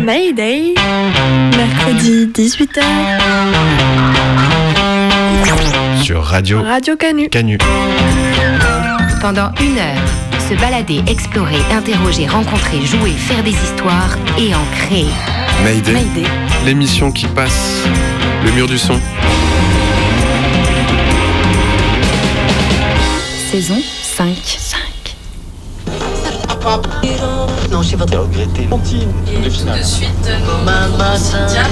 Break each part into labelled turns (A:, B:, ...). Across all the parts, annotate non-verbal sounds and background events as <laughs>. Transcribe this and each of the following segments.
A: Mayday. Mercredi 18h.
B: Sur Radio
A: Radio Canu.
B: Canu.
C: Pendant une heure, se balader, explorer, interroger, rencontrer, jouer, faire des histoires et en créer.
B: Mayday.
A: Mayday.
B: L'émission qui passe le mur du son.
A: Saison 5. 5.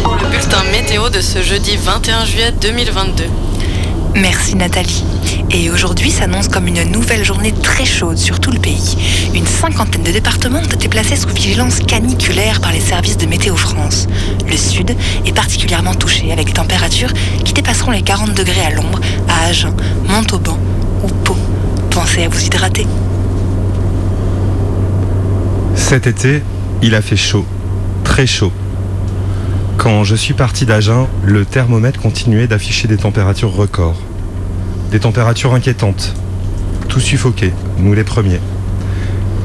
D: Pour le bulletin météo de ce jeudi 21 juillet 2022.
E: Merci Nathalie. Et aujourd'hui s'annonce comme une nouvelle journée très chaude sur tout le pays. Une cinquantaine de départements ont été placés sous vigilance caniculaire par les services de Météo France. Le sud est particulièrement touché avec des températures qui dépasseront les 40 degrés à l'ombre à Agen, Montauban ou Pau. Pensez à vous hydrater.
F: Cet été, il a fait chaud, très chaud. Quand je suis parti d'Agen, le thermomètre continuait d'afficher des températures records. Des températures inquiétantes. Tout suffoqué, nous les premiers.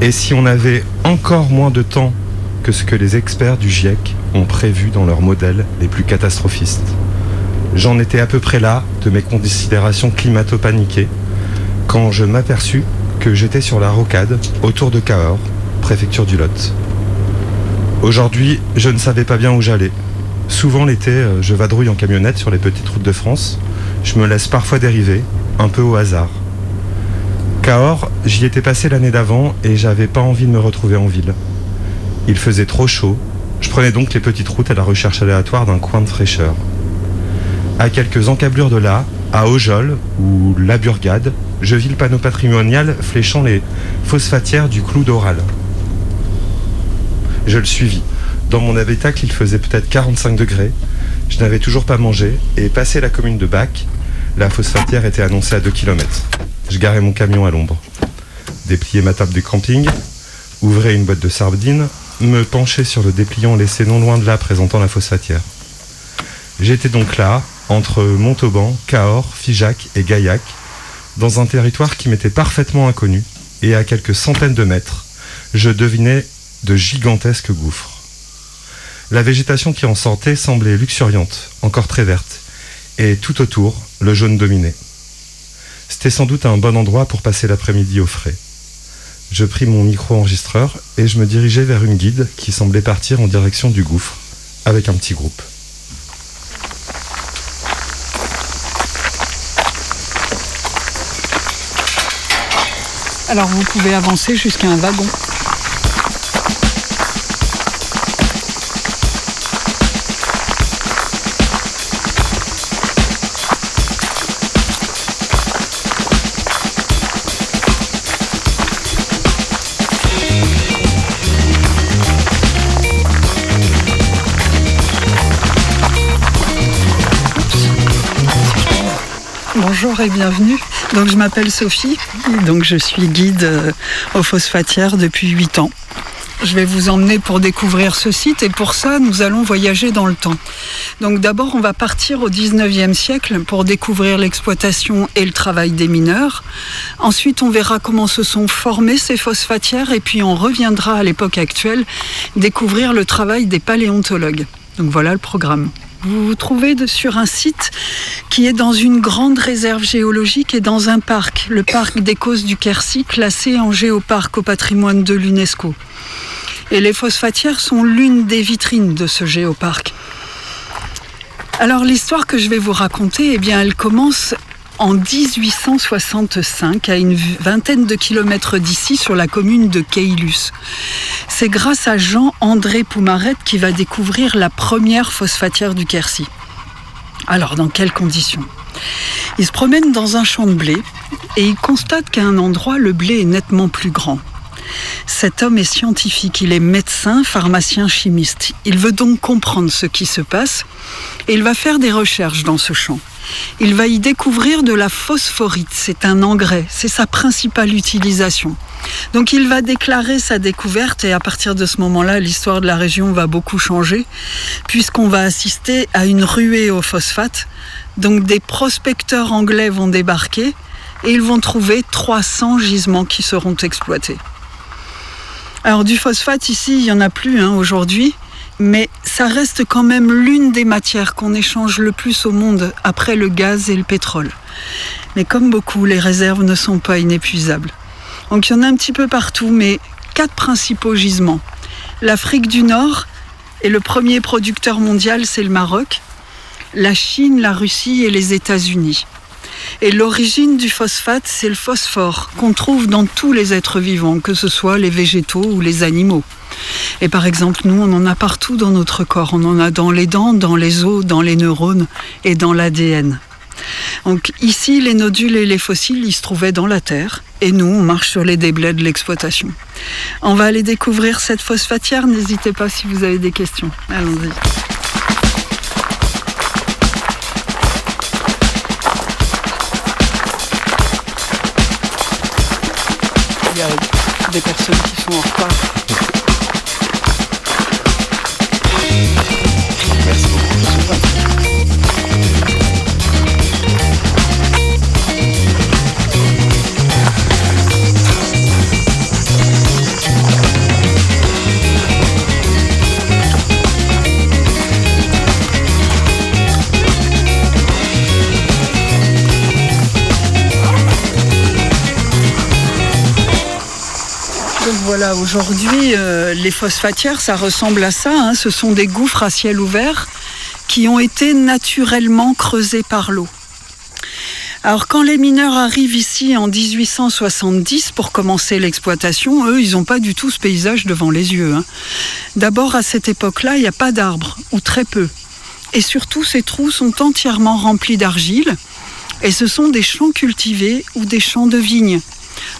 F: Et si on avait encore moins de temps que ce que les experts du GIEC ont prévu dans leurs modèles les plus catastrophistes J'en étais à peu près là de mes considérations climato-paniquées quand je m'aperçus que j'étais sur la rocade autour de Cahors, préfecture du Lot. Aujourd'hui, je ne savais pas bien où j'allais. Souvent l'été, euh, je vadrouille en camionnette sur les petites routes de France. Je me laisse parfois dériver, un peu au hasard. Cahors, j'y étais passé l'année d'avant et j'avais pas envie de me retrouver en ville. Il faisait trop chaud. Je prenais donc les petites routes à la recherche aléatoire d'un coin de fraîcheur. À quelques encablures de là, à Ojol ou La Burgade, je vis le panneau patrimonial fléchant les phosphatières du clou d'Oral. Je le suivis. Dans mon habitacle, il faisait peut-être 45 degrés. Je n'avais toujours pas mangé et passé la commune de Bac, la phosphatière était annoncée à 2 km. Je garais mon camion à l'ombre. Dépliais ma table du camping, ouvrais une boîte de sardines, me penchais sur le dépliant laissé non loin de là présentant la phosphatière. J'étais donc là, entre Montauban, Cahors, Figeac et Gaillac, dans un territoire qui m'était parfaitement inconnu, et à quelques centaines de mètres, je devinais de gigantesques gouffres. La végétation qui en sortait semblait luxuriante, encore très verte, et tout autour, le jaune dominait. C'était sans doute un bon endroit pour passer l'après-midi au frais. Je pris mon micro-enregistreur et je me dirigeais vers une guide qui semblait partir en direction du gouffre, avec un petit groupe.
G: Alors vous pouvez avancer jusqu'à un wagon. Bienvenue. Donc je m'appelle Sophie, donc je suis guide euh, aux phosphatières depuis 8 ans. Je vais vous emmener pour découvrir ce site et pour ça nous allons voyager dans le temps. Donc d'abord on va partir au 19e siècle pour découvrir l'exploitation et le travail des mineurs. Ensuite on verra comment se sont formées ces phosphatières et puis on reviendra à l'époque actuelle découvrir le travail des paléontologues. Donc voilà le programme. Vous vous trouvez sur un site qui est dans une grande réserve géologique et dans un parc, le parc des Causes du Quercy, classé en géoparc au patrimoine de l'UNESCO. Et les phosphatières sont l'une des vitrines de ce géoparc. Alors l'histoire que je vais vous raconter, eh bien, elle commence en 1865 à une vingtaine de kilomètres d'ici sur la commune de Keilus. C'est grâce à Jean-André Poumarette qui va découvrir la première phosphatière du Quercy. Alors dans quelles conditions? Il se promène dans un champ de blé et il constate qu'à un endroit le blé est nettement plus grand. Cet homme est scientifique, il est médecin, pharmacien, chimiste. Il veut donc comprendre ce qui se passe et il va faire des recherches dans ce champ. Il va y découvrir de la phosphorite, c'est un engrais, c'est sa principale utilisation. Donc il va déclarer sa découverte et à partir de ce moment-là, l'histoire de la région va beaucoup changer puisqu'on va assister à une ruée au phosphate. Donc des prospecteurs anglais vont débarquer et ils vont trouver 300 gisements qui seront exploités. Alors du phosphate ici, il n'y en a plus hein, aujourd'hui, mais ça reste quand même l'une des matières qu'on échange le plus au monde après le gaz et le pétrole. Mais comme beaucoup, les réserves ne sont pas inépuisables. Donc il y en a un petit peu partout, mais quatre principaux gisements. L'Afrique du Nord et le premier producteur mondial, c'est le Maroc. La Chine, la Russie et les États-Unis. Et l'origine du phosphate, c'est le phosphore qu'on trouve dans tous les êtres vivants, que ce soit les végétaux ou les animaux. Et par exemple, nous, on en a partout dans notre corps. On en a dans les dents, dans les os, dans les neurones et dans l'ADN. Donc ici, les nodules et les fossiles, ils se trouvaient dans la terre. Et nous, on marche sur les déblais de l'exploitation. On va aller découvrir cette phosphatière. N'hésitez pas si vous avez des questions. Allons-y. Y a des personnes qui sont en retard. Voilà, aujourd'hui, euh, les phosphatières, ça ressemble à ça. Hein. Ce sont des gouffres à ciel ouvert qui ont été naturellement creusés par l'eau. Alors quand les mineurs arrivent ici en 1870 pour commencer l'exploitation, eux, ils n'ont pas du tout ce paysage devant les yeux. Hein. D'abord, à cette époque-là, il n'y a pas d'arbres, ou très peu. Et surtout, ces trous sont entièrement remplis d'argile, et ce sont des champs cultivés ou des champs de vignes.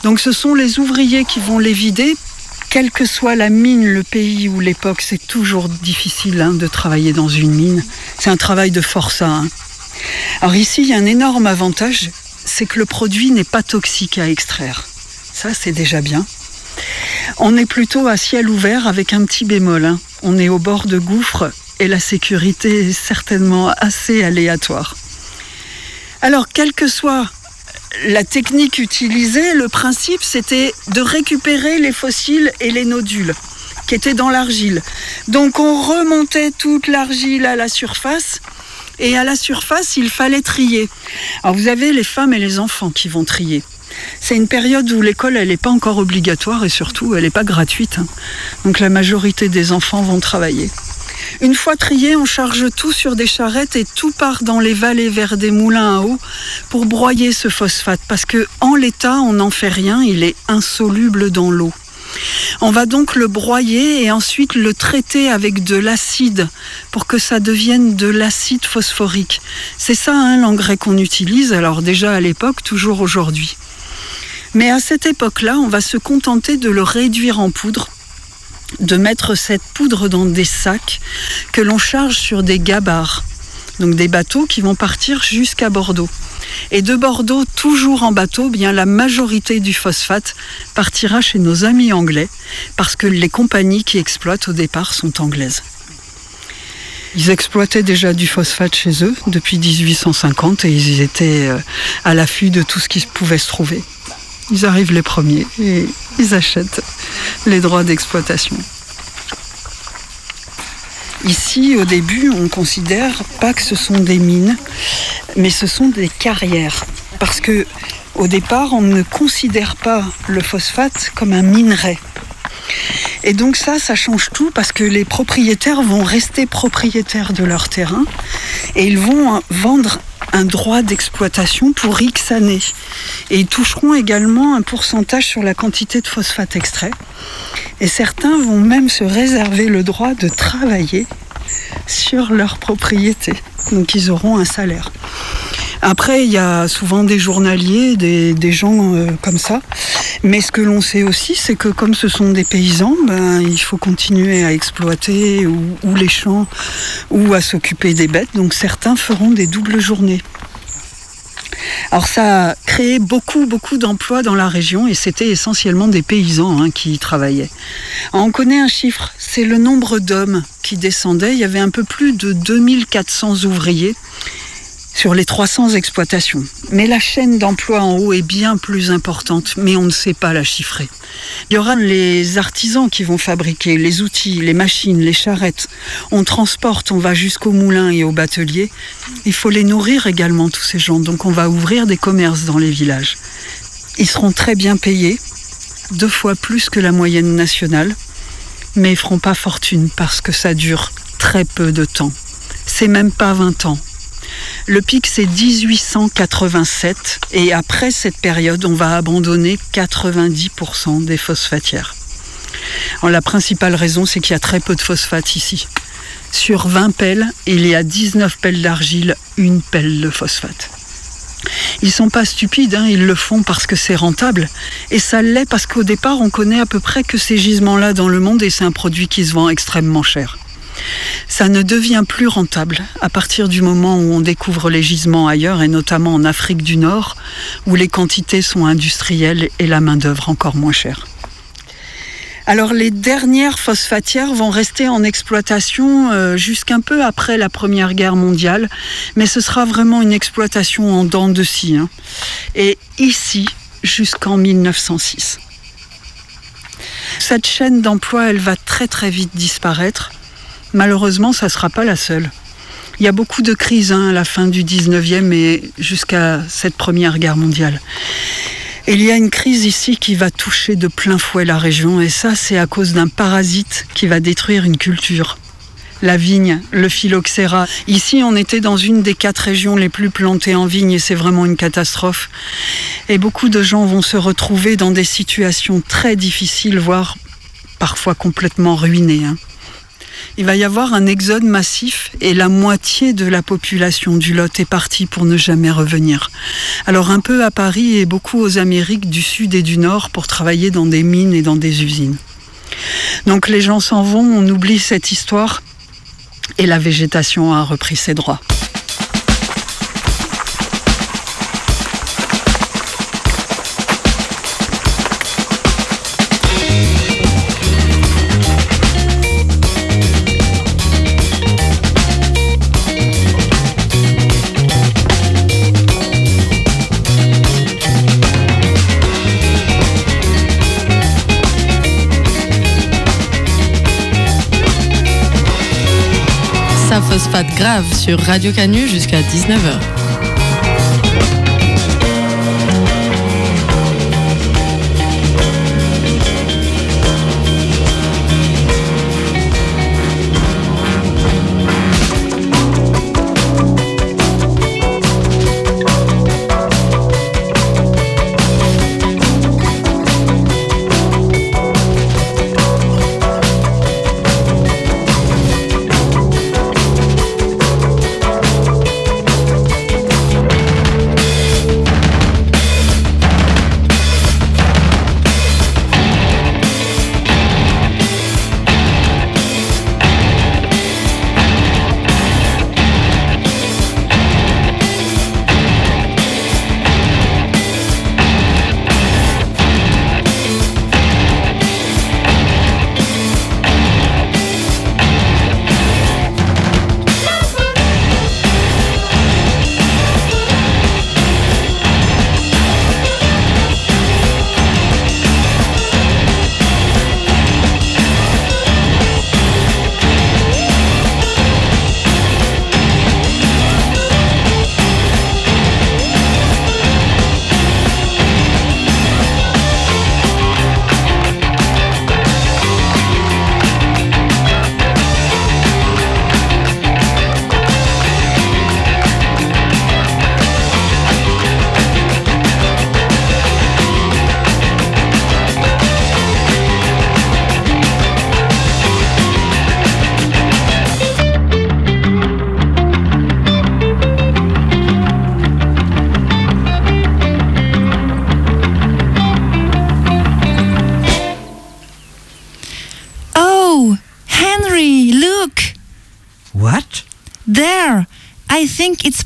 G: Donc ce sont les ouvriers qui vont les vider. Quelle que soit la mine, le pays ou l'époque, c'est toujours difficile hein, de travailler dans une mine. C'est un travail de forçat. Hein. Alors ici, il y a un énorme avantage, c'est que le produit n'est pas toxique à extraire. Ça, c'est déjà bien. On est plutôt à ciel ouvert avec un petit bémol. Hein. On est au bord de gouffres et la sécurité est certainement assez aléatoire. Alors, quelle que soit la technique utilisée, le principe, c'était de récupérer les fossiles et les nodules qui étaient dans l'argile. Donc on remontait toute l'argile à la surface et à la surface, il fallait trier. Alors vous avez les femmes et les enfants qui vont trier. C'est une période où l'école, n'est pas encore obligatoire et surtout, elle n'est pas gratuite. Hein. Donc la majorité des enfants vont travailler. Une fois trié, on charge tout sur des charrettes et tout part dans les vallées vers des moulins à eau pour broyer ce phosphate parce que en l'état, on n'en fait rien, il est insoluble dans l'eau. On va donc le broyer et ensuite le traiter avec de l'acide pour que ça devienne de l'acide phosphorique. C'est ça hein, l'engrais qu'on utilise, alors déjà à l'époque, toujours aujourd'hui. Mais à cette époque-là, on va se contenter de le réduire en poudre de mettre cette poudre dans des sacs que l'on charge sur des gabarres, donc des bateaux qui vont partir jusqu'à Bordeaux. Et de Bordeaux, toujours en bateau, bien la majorité du phosphate partira chez nos amis anglais, parce que les compagnies qui exploitent au départ sont anglaises. Ils exploitaient déjà du phosphate chez eux depuis 1850 et ils étaient euh, à l'affût de tout ce qui pouvait se trouver. Ils arrivent les premiers et ils achètent les droits d'exploitation. Ici, au début, on ne considère pas que ce sont des mines, mais ce sont des carrières. Parce que, au départ, on ne considère pas le phosphate comme un minerai. Et donc ça, ça change tout parce que les propriétaires vont rester propriétaires de leur terrain et ils vont vendre un droit d'exploitation pour X années. Et ils toucheront également un pourcentage sur la quantité de phosphate extrait. Et certains vont même se réserver le droit de travailler sur leur propriété. Donc ils auront un salaire. Après, il y a souvent des journaliers, des, gens euh, comme ça. Mais ce que l'on sait aussi, c'est que comme ce sont des paysans, ben, il faut continuer à exploiter ou, les champs ou à s'occuper des bêtes. Donc certains feront des doubles journées. Alors ça a créé beaucoup, beaucoup d'emplois dans la région et c'était essentiellement des paysans hein, qui y travaillaient. On connaît un chiffre, c'est le nombre d'hommes qui descendaient. Il y avait un peu plus de 2400 ouvriers sur les 300 exploitations. Mais la chaîne d'emploi en haut est bien plus importante, mais on ne sait pas la chiffrer. Il y aura les artisans qui vont fabriquer les outils, les machines, les charrettes. On transporte, on va jusqu'au moulin et au batelier. Il faut les nourrir également, tous ces gens. Donc on va ouvrir des commerces dans les villages. Ils seront très bien payés, deux fois plus que la moyenne nationale, mais ils feront pas fortune parce que ça dure très peu de temps. C'est même pas 20 ans. Le pic, c'est 1887 et après cette période, on va abandonner 90% des phosphatières. La principale raison, c'est qu'il y a très peu de phosphate ici. Sur 20 pelles, il y a 19 pelles d'argile, une pelle de phosphate. Ils sont pas stupides, hein, ils le font parce que c'est rentable. Et ça l'est parce qu'au départ, on connaît à peu près que ces gisements-là dans le monde et c'est un produit qui se vend extrêmement cher. Ça ne devient plus rentable à partir du moment où on découvre les gisements ailleurs, et notamment en Afrique du Nord, où les quantités sont industrielles et la main-d'œuvre encore moins chère. Alors les dernières phosphatières vont rester en exploitation euh, jusqu'un peu après la Première Guerre mondiale, mais ce sera vraiment une exploitation en dents de scie. Hein. Et ici, jusqu'en 1906. Cette chaîne d'emploi, elle va très très vite disparaître. Malheureusement, ça ne sera pas la seule. Il y a beaucoup de crises hein, à la fin du 19e et jusqu'à cette Première Guerre mondiale. Il y a une crise ici qui va toucher de plein fouet la région, et ça, c'est à cause d'un parasite qui va détruire une culture. La vigne, le phylloxéra. Ici, on était dans une des quatre régions les plus plantées en vigne et c'est vraiment une catastrophe. Et beaucoup de gens vont se retrouver dans des situations très difficiles, voire parfois complètement ruinées. Hein il va y avoir un exode massif et la moitié de la population du Lot est partie pour ne jamais revenir. Alors un peu à Paris et beaucoup aux Amériques du Sud et du Nord pour travailler dans des mines et dans des usines. Donc les gens s'en vont, on oublie cette histoire et la végétation a repris ses droits.
D: Phosphate grave sur Radio Canu jusqu'à 19h.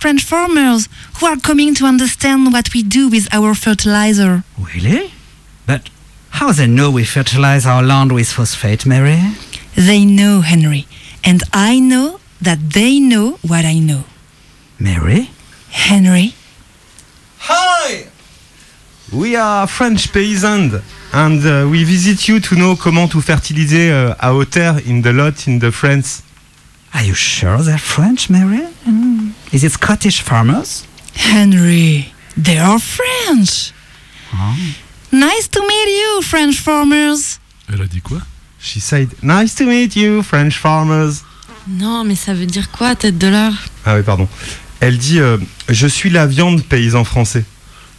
H: French farmers who are coming to understand what we do with our fertilizer.
I: Really? But how they know we fertilize our land with phosphate, Mary?
H: They know, Henry, and I know that they know what I know.
I: Mary?
H: Henry?
F: Hi! We are French peasants and uh, we visit you to know comment to fertiliser uh, our terre in the lot in the France.
I: Are you sure they're French, Mary? Mm. Is it Scottish farmers?
H: Henry, they are French. Nice to meet you, French farmers.
J: Elle a dit quoi?
F: She said, Nice to meet you, French farmers.
D: Non, mais ça veut dire quoi, tête de l'art?
F: Ah oui, pardon. Elle dit euh, Je suis la viande, paysan français.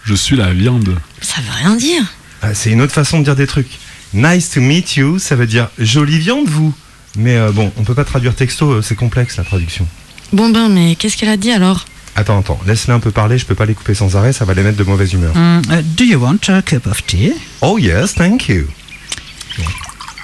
J: Je suis la viande.
D: Ça veut rien dire.
F: Ah, c'est une autre façon de dire des trucs. Nice to meet you, ça veut dire jolie viande, vous. Mais euh, bon, on peut pas traduire texto, euh, c'est complexe la traduction.
D: Bon ben, mais qu'est-ce qu'elle a dit alors?
F: Attends, attends, laisse-les un peu parler, je peux pas les couper sans arrêt, ça va les mettre de mauvaise humeur.
I: Mm, uh, do you want a cup of tea?
F: Oh yes, thank you.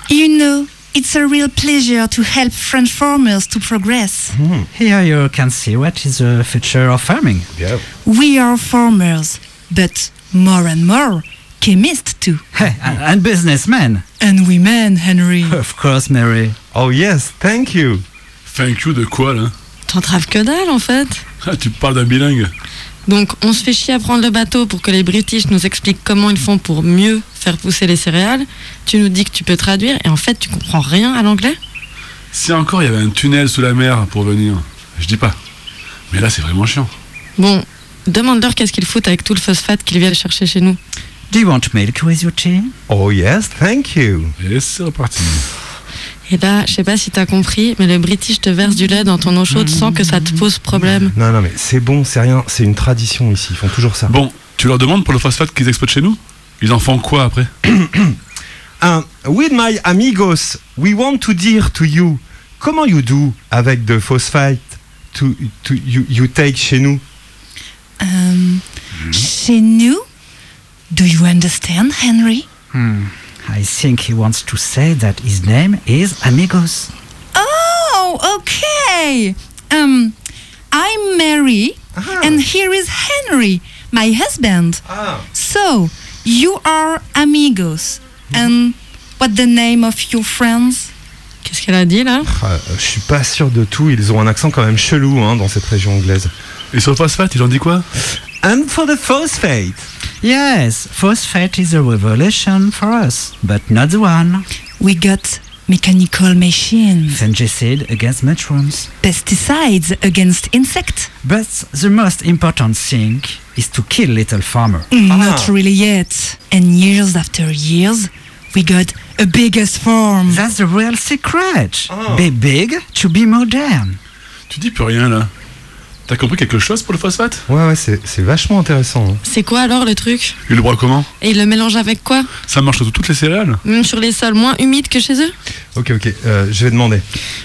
H: You know, it's a real pleasure to help French farmers to progress.
F: Hmm.
I: Here you can see what is the future of farming.
F: Yeah.
H: We are farmers, but more and more, chemists too.
I: Hey, and, and businessmen.
H: And women, Henry.
I: Of course, Mary.
F: Oh yes, thank you.
J: Thank you de quoi là?
D: T'entraves que dalle en fait.
J: Ah, tu parles d'un bilingue.
D: Donc on se fait chier à prendre le bateau pour que les British nous expliquent comment ils font pour mieux faire pousser les céréales. Tu nous dis que tu peux traduire et en fait tu comprends rien à l'anglais
J: Si encore il y avait un tunnel sous la mer pour venir, je dis pas. Mais là c'est vraiment chiant.
D: Bon, demande-leur qu'est-ce qu'ils foutent avec tout le phosphate qu'ils viennent chercher chez nous.
I: Do you want milk with your tea?
F: Oh yes, thank you.
J: Et c'est reparti.
D: Et là, je sais pas si t'as compris, mais le British te verse du lait dans ton eau chaude sans que ça te pose problème.
F: Non, non, mais c'est bon, c'est rien, c'est une tradition ici, ils font toujours ça.
J: Bon, tu leur demandes pour le phosphate qu'ils exploitent chez nous? Ils en font quoi après? <coughs>
F: Um, with my amigos, we want to dire to you, comment you do avec the phosphate to, to you, you take chez nous?
H: Um, Chez nous? Do you understand, Henry?
I: Hmm. I think he wants to say that his name is Amigos.
H: Oh, okay. Um, I'm Mary, and here is Henry, my husband. So, you are amigos. And what the name of your friends?
D: Qu'est-ce qu'elle a dit là?
F: Ah, je suis pas sûr de tout, ils ont un accent quand même chelou hein, dans cette région anglaise.
J: Et sur le phosphate, ils ont dit quoi?
F: And for the phosphate.
I: Yes, phosphate is a revolution for us, but not the one.
H: We got mechanical machines,
I: Fungicide against mushrooms.
H: pesticides against insects.
I: But the most important thing is to kill little farmer. Mm, ah.
H: Not really yet. And years after years, we got a biggest farm.
I: That's the real secret. Ah. Be big to be modern.
J: Tu dis plus rien là. T'as compris quelque chose pour le phosphate?
F: Ouais, ouais, c'est c'est vachement intéressant. hein.
D: C'est quoi alors le truc?
J: Ils le broient comment?
D: Et ils le mélangent avec quoi?
J: Ça marche sur toutes les céréales
D: Même sur les sols moins humides que chez eux?
F: Ok, ok, euh, je vais demander.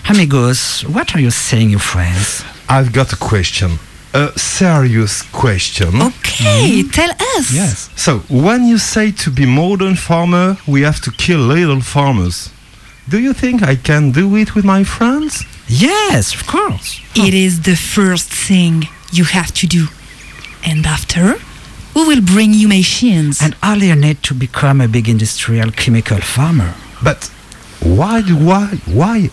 I: Amigos, what are you saying, your friends?
F: I've got a question. A serious question.
H: Okay, tell us.
F: Yes. So, when you say to be modern farmer, we have to kill little farmers. Do you think I can do it with my friends?
I: Yes, of course.
H: It is the first thing you have to do. And after, we will bring you machines.
I: And all you need to become a big industrial chemical farmer.
F: But why, why, why,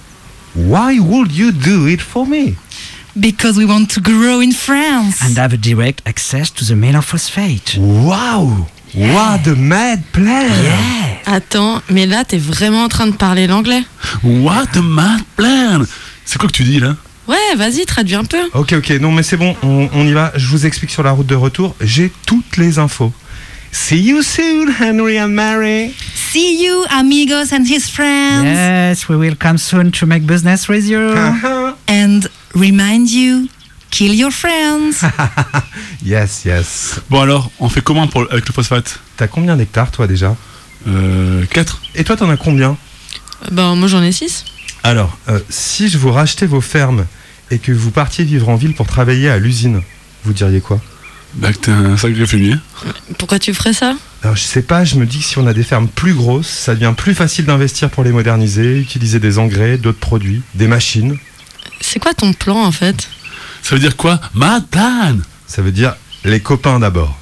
F: why would you do it for me?
H: Because we want to grow in France.
I: And have a direct access to the mineral phosphate.
F: Wow! What a mad plan!
D: Attends, mais là t'es vraiment en train de parler l'anglais
J: What a mad plan C'est quoi que tu dis là?
D: Ouais, vas-y, traduis un peu.
F: Ok, ok, non mais c'est bon, on, on y va. Je vous explique sur la route de retour. J'ai toutes les infos. See you soon, Henry and Mary.
H: See you, amigos and his friends.
I: Yes, we will come soon to make business with you. <laughs>
H: And remind you, kill your friends. <laughs>
F: Yes, yes.
J: Bon alors, on fait comment pour, avec le phosphate?
F: T'as combien d'hectares toi déjà?
J: Euh. 4.
F: Et toi t'en as combien?
D: Ben moi j'en ai 6.
F: Alors, euh, si je vous rachetais vos fermes et que vous partiez vivre en ville pour travailler à l'usine, vous diriez quoi?
J: Bah que t'es un sacré fumier.
D: Pourquoi tu ferais ça?
F: Alors je sais pas, je me dis que si on a des fermes plus grosses, ça devient plus facile d'investir pour les moderniser, utiliser des engrais, d'autres produits, des machines.
D: C'est quoi ton plan en fait?
J: Ça veut dire quoi? Matane
F: Ça veut dire les copains d'abord.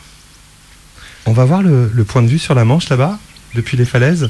F: On va voir le, le point de vue sur la Manche là-bas, depuis les falaises?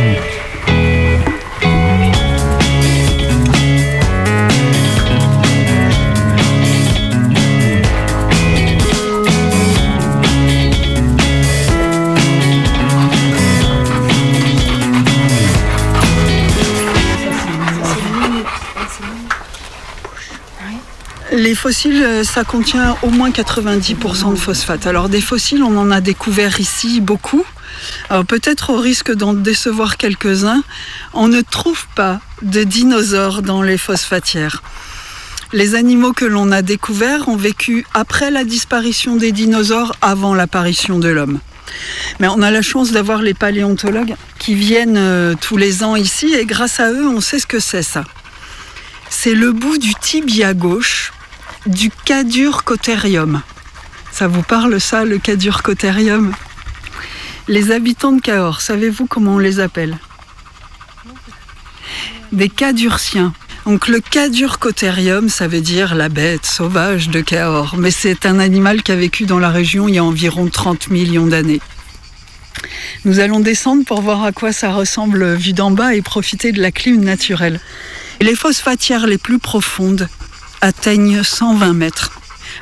G: Les fossiles, euh, ça contient au moins 90% de phosphate. Alors des fossiles, on en a découvert ici beaucoup. Peut-être au risque d'en décevoir quelques-uns, on ne trouve pas de dinosaures dans les phosphatières. Les animaux que l'on a découverts ont vécu après la disparition des dinosaures, avant l'apparition de l'homme. Mais on a la chance d'avoir les paléontologues qui viennent euh, tous les ans ici et grâce à eux, on sait ce que c'est ça. C'est le bout du tibia gauche du cadurcotherium. Ça vous parle ça, le cadurcotherium? Les habitants de Cahors, savez-vous comment on les appelle? Des cadurciens. Donc le cadurcotherium, ça veut dire la bête sauvage de Cahors, mais c'est un animal qui a vécu dans la région il y a environ 30 millions d'années. Nous allons descendre pour voir à quoi ça ressemble vu d'en bas et profiter de la clim naturelle. Les phosphatières les plus profondes atteignent 120 mètres.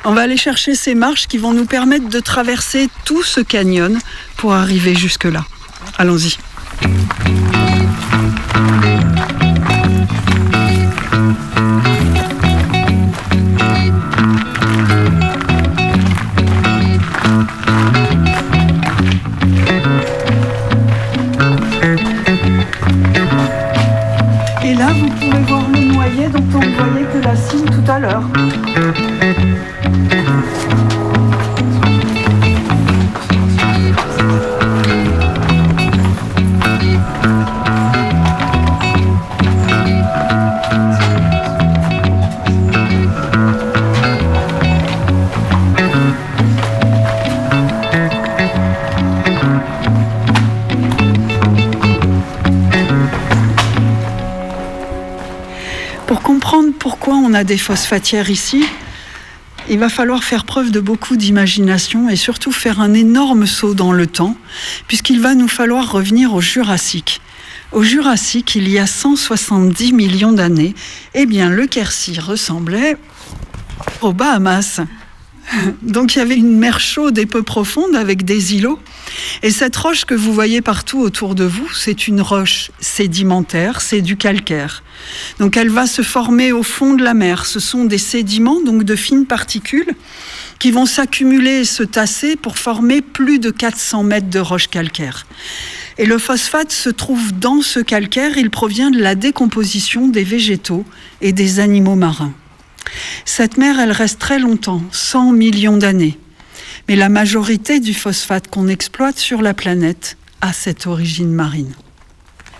G: On va aller chercher ces marches qui vont nous permettre de traverser tout ce canyon pour arriver jusque-là. Allons-y. Et là, vous pouvez voir le noyer dont on voyait tout à l'heure. Pourquoi on a des phosphatières ici, il va falloir faire preuve de beaucoup d'imagination et surtout faire un énorme saut dans le temps, puisqu'il va nous falloir revenir au Jurassique. Au Jurassique, il y a 170 millions d'années, eh bien le Quercy ressemblait aux Bahamas. <laughs> Donc il y avait une mer chaude et peu profonde avec des îlots. Et cette roche que vous voyez partout autour de vous, c'est une roche sédimentaire, c'est du calcaire. Donc elle va se former au fond de la mer. Ce sont des sédiments, donc de fines particules, qui vont s'accumuler et se tasser pour former plus de 400 mètres de roche calcaire. Et le phosphate se trouve dans ce calcaire, il provient de la décomposition des végétaux et des animaux marins. Cette mer, elle reste très longtemps, 100 millions d'années. Mais la majorité du phosphate qu'on exploite sur la planète a cette origine marine.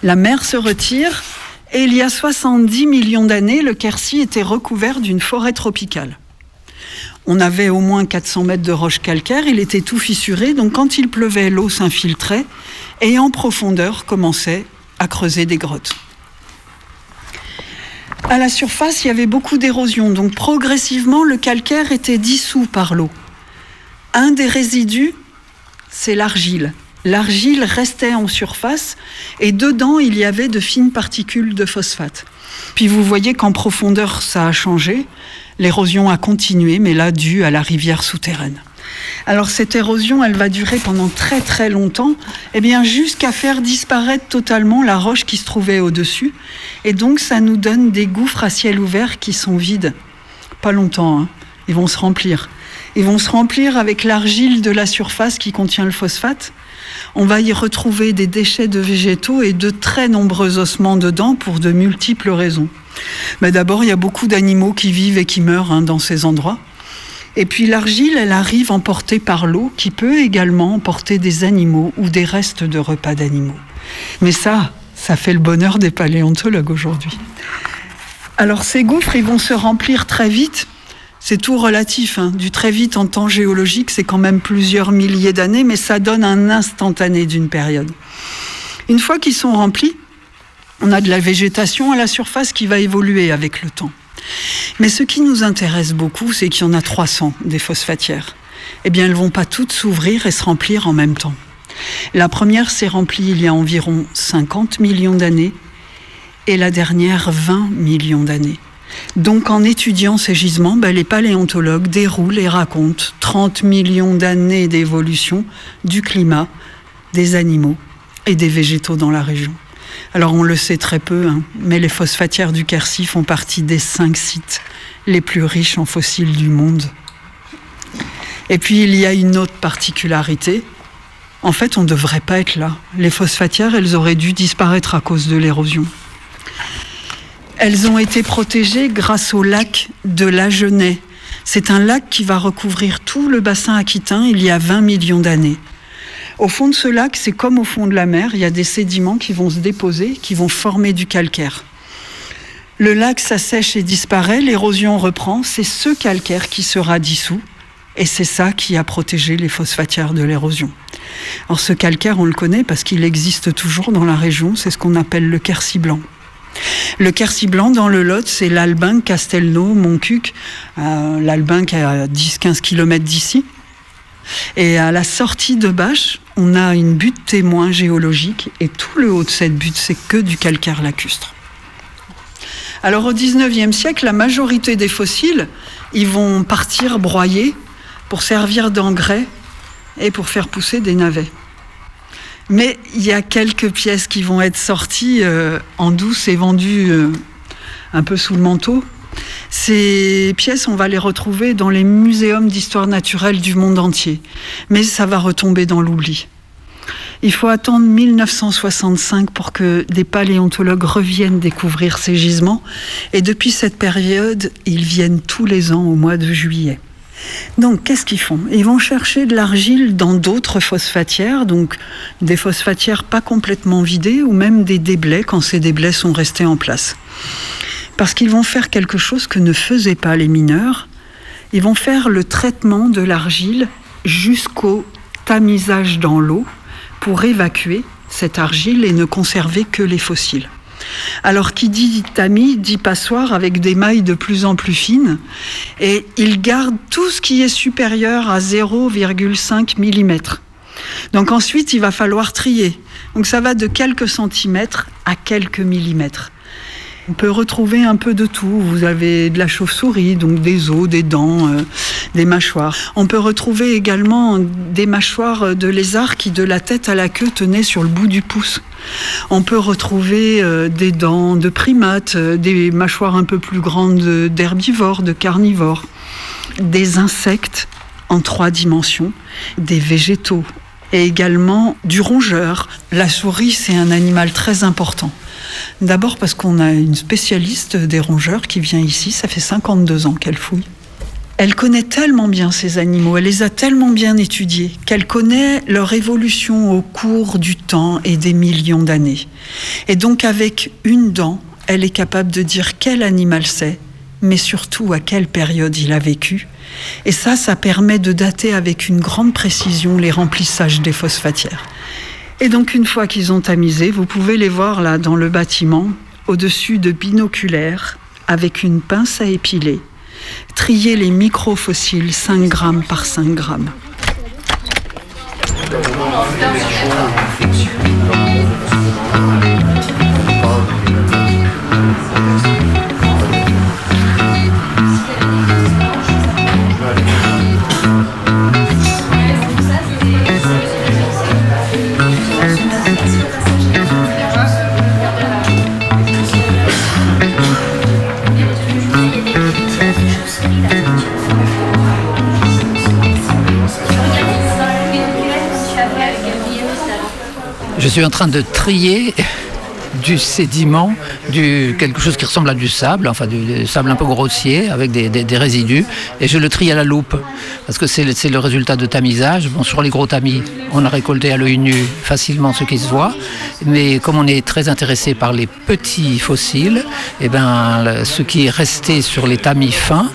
G: La mer se retire et il y a 70 millions d'années, le Quercy était recouvert d'une forêt tropicale. On avait au moins 400 mètres de roches calcaires, il était tout fissuré, donc quand il pleuvait, l'eau s'infiltrait et en profondeur commençait à creuser des grottes. À la surface, il y avait beaucoup d'érosion, donc progressivement, le calcaire était dissous par l'eau. Un des résidus, c'est l'argile. L'argile restait en surface et dedans, il y avait de fines particules de phosphate. Puis vous voyez qu'en profondeur, ça a changé. L'érosion a continué, mais là, due à la rivière souterraine. Alors cette érosion, elle va durer pendant très très longtemps, et bien jusqu'à faire disparaître totalement la roche qui se trouvait au-dessus. Et donc ça nous donne des gouffres à ciel ouvert qui sont vides. Pas longtemps, hein. Ils vont se remplir. Ils vont se remplir avec l'argile de la surface qui contient le phosphate. On va y retrouver des déchets de végétaux et de très nombreux ossements dedans pour de multiples raisons. Mais d'abord, il y a beaucoup d'animaux qui vivent et qui meurent hein, dans ces endroits. Et puis l'argile, elle arrive emportée par l'eau, qui peut également emporter des animaux ou des restes de repas d'animaux. Mais ça, ça fait le bonheur des paléontologues aujourd'hui. Alors ces gouffres, ils vont se remplir très vite. C'est tout relatif. Hein. Du très vite en temps géologique, c'est quand même plusieurs milliers d'années, mais ça donne un instantané d'une période. Une fois qu'ils sont remplis, on a de la végétation à la surface qui va évoluer avec le temps. Mais ce qui nous intéresse beaucoup, c'est qu'il y en a 300 des phosphatières. Eh bien, elles vont pas toutes s'ouvrir et se remplir en même temps. La première s'est remplie il y a environ 50 millions d'années et la dernière 20 millions d'années. Donc en étudiant ces gisements, ben, les paléontologues déroulent et racontent 30 millions d'années d'évolution du climat, des animaux et des végétaux dans la région. Alors on le sait très peu, hein, mais les phosphatières du Quercy font partie des cinq sites les plus riches en fossiles du monde. Et puis il y a une autre particularité. En fait, on ne devrait pas être là. Les phosphatières, elles auraient dû disparaître à cause de l'érosion. Elles ont été protégées grâce au lac de la Genève. C'est un lac qui va recouvrir tout le bassin aquitain il y a 20 millions d'années. Au fond de ce lac, c'est comme au fond de la mer, il y a des sédiments qui vont se déposer, qui vont former du calcaire. Le lac s'assèche et disparaît, l'érosion reprend, c'est ce calcaire qui sera dissous, et c'est ça qui a protégé les phosphatières de l'érosion. Alors ce calcaire, on le connaît parce qu'il existe toujours dans la région, c'est ce qu'on appelle le Quercy blanc. Le Quercy blanc dans le Lot, c'est l'Albin, Castelnau, Montcuq, euh, l'Albin qui est à 10-15 km d'ici. Et à la sortie de Bâche, on a une butte témoin géologique et tout le haut de cette butte, c'est que du calcaire lacustre. Alors au 19e siècle, la majorité des fossiles, ils vont partir broyer pour servir d'engrais et pour faire pousser des navets. Mais il y a quelques pièces qui vont être sorties euh, en douce et vendues euh, un peu sous le manteau. Ces pièces, on va les retrouver dans les muséums d'histoire naturelle du monde entier. Mais ça va retomber dans l'oubli. Il faut attendre 1965 pour que des paléontologues reviennent découvrir ces gisements. Et depuis cette période, ils viennent tous les ans au mois de juillet. Donc, qu'est-ce qu'ils font? Ils vont chercher de l'argile dans d'autres phosphatières, donc des phosphatières pas complètement vidées, ou même des déblais quand ces déblais sont restés en place. Parce qu'ils vont faire quelque chose que ne faisaient pas les mineurs. Ils vont faire le traitement de l'argile jusqu'au tamisage dans l'eau pour évacuer cette argile et ne conserver que les fossiles. Alors qui dit tamis dit passoire avec des mailles de plus en plus fines et il garde tout ce qui est supérieur à 0,5 mm. Donc ensuite il va falloir trier. Donc ça va de quelques centimètres à quelques millimètres. On peut retrouver un peu de tout. Vous avez de la chauve-souris, donc des os, des dents, euh, des mâchoires. On peut retrouver également des mâchoires de lézards qui, de la tête à la queue, tenaient sur le bout du pouce. On peut retrouver euh, des dents de primates, euh, des mâchoires un peu plus grandes d'herbivores, de carnivores, des insectes en trois dimensions, des végétaux et également du rongeur. La souris, c'est un animal très important. D'abord parce qu'on a une spécialiste des rongeurs qui vient ici, ça fait 52 ans qu'elle fouille. Elle connaît tellement bien ces animaux, elle les a tellement bien étudiés, qu'elle connaît leur évolution au cours du temps et des millions d'années. Et donc avec une dent, elle est capable de dire quel animal c'est, mais surtout à quelle période il a vécu. Et ça, ça permet de dater avec une grande précision les remplissages des phosphatières. Et donc une fois qu'ils ont tamisé, vous pouvez les voir là dans le bâtiment, au-dessus de binoculaires, avec une pince à épiler, trier les microfossiles 5 grammes par 5 grammes.
K: Suis en train de trier du sédiment, du, quelque chose qui ressemble à du sable, enfin du, sable un peu grossier avec des, résidus, et je le trie à la loupe parce que c'est le, résultat de tamisage. Bon, sur les gros tamis, on a récolté à l'œil nu facilement ce qui se voit, mais comme on est très intéressé par les petits fossiles, eh ben, ce qui est resté sur les tamis fins,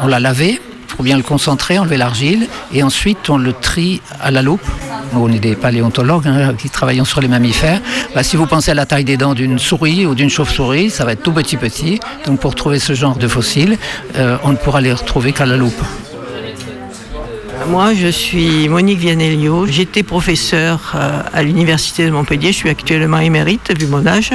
K: on l'a lavé pour bien le concentrer, enlever l'argile, et ensuite on le trie à la loupe. On est des paléontologues hein, qui travaillons sur les mammifères. Bah, si vous pensez à la taille des dents d'une souris ou d'une chauve-souris, ça va être tout petit petit. Donc pour trouver ce genre de fossiles, euh, on ne pourra les retrouver qu'à la loupe.
L: Moi, je suis Monique Vianelio. J'étais professeure euh, à l'Université de Montpellier. Je suis actuellement émérite, vu mon âge.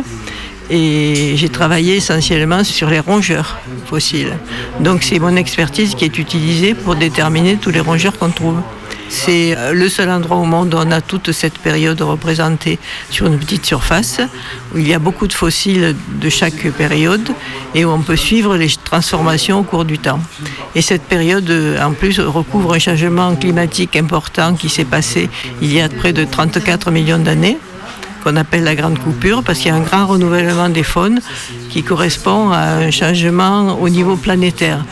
L: Et j'ai travaillé essentiellement sur les rongeurs fossiles. Donc, c'est mon expertise qui est utilisée pour déterminer tous les rongeurs qu'on trouve. C'est euh, le seul endroit au monde où on a toute cette période représentée sur une petite surface, où il y a beaucoup de fossiles de chaque période et où on peut suivre les transformations au cours du temps. Et cette période, euh, en plus, recouvre un changement climatique important qui s'est passé il y a près de 34 millions d'années qu'on appelle la grande coupure, parce qu'il y a un grand renouvellement des faunes qui correspond à un changement au niveau planétaire.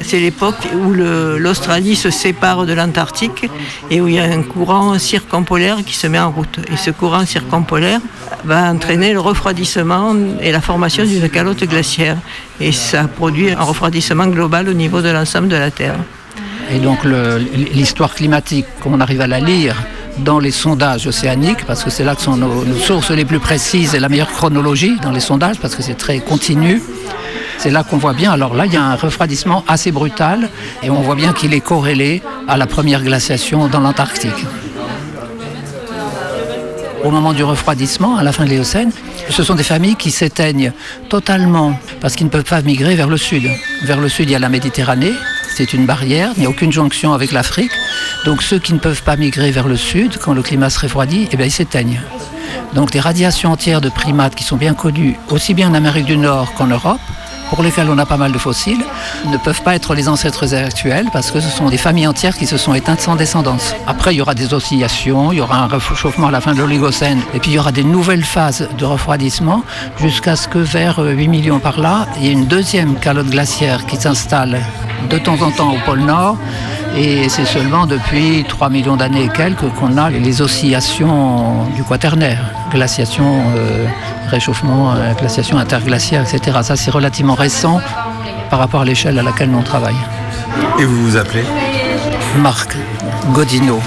L: C'est l'époque où l'Australie se sépare de l'Antarctique et où il y a un courant circumpolaire qui se met en route. Et ce courant circumpolaire va entraîner le refroidissement et la formation d'une calotte glaciaire. Et ça produit un refroidissement global au niveau de l'ensemble de la Terre.
K: Et donc l'histoire climatique, comme on arrive à la lire? Dans les sondages océaniques, parce que c'est là que sont nos, sources les plus précises et la meilleure chronologie dans les sondages, parce que c'est très continu. C'est là qu'on voit bien. Alors là, il y a un refroidissement assez brutal et on voit bien qu'il est corrélé à la première glaciation dans l'Antarctique. Au moment du refroidissement, à la fin de l'Éocène, ce sont des familles qui s'éteignent totalement parce qu'ils ne peuvent pas migrer vers le sud. Vers le sud, il y a la Méditerranée, c'est une barrière, il n'y a aucune jonction avec l'Afrique. Donc ceux qui ne peuvent pas migrer vers le sud, quand le climat se refroidit, eh bien, ils s'éteignent. Donc des radiations entières de primates qui sont bien connues, aussi bien en Amérique du Nord qu'en Europe, pour lesquels on a pas mal de fossiles, ne peuvent pas être les ancêtres actuels parce que ce sont des familles entières qui se sont éteintes sans descendance. Après, il y aura des oscillations, il y aura un réchauffement à la fin de l'Oligocène, et puis il y aura des nouvelles phases de refroidissement jusqu'à ce que vers euh, 8 millions par là, il y ait une deuxième calotte glaciaire qui s'installe de temps en temps au pôle Nord. Et c'est seulement depuis 3 millions d'années et quelques qu'on a les oscillations du quaternaire, glaciation, euh, réchauffement, euh, glaciation interglaciaire, etc. Ça, c'est relativement récent par rapport à l'échelle à laquelle on travaille.
F: Et vous vous appelez?
K: Marc Godino.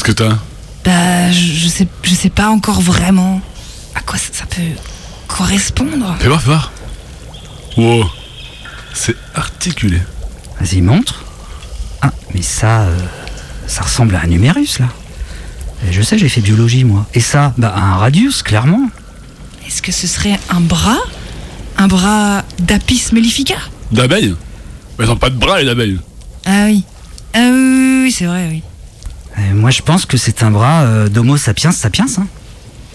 J: Qu'est-ce que t'as?
H: Bah, je, je sais, je sais pas encore vraiment à quoi ça, ça peut correspondre.
J: Fais voir, fais voir. Wow. C'est articulé.
I: Vas-y, montre. Ah, mais ça, euh, ça ressemble à un numérus, là. Et je sais, j'ai fait biologie, moi. Et ça, bah, un radius, clairement.
H: Est-ce que ce serait un bras? Un bras d'Apis mellifica?
J: D'abeilles Mais elles ont pas de bras, les abeilles.
H: Ah oui. Ah oui, oui, oui, c'est vrai, oui.
I: Et moi, je pense que c'est un bras euh, d'Homo sapiens sapiens. Hein.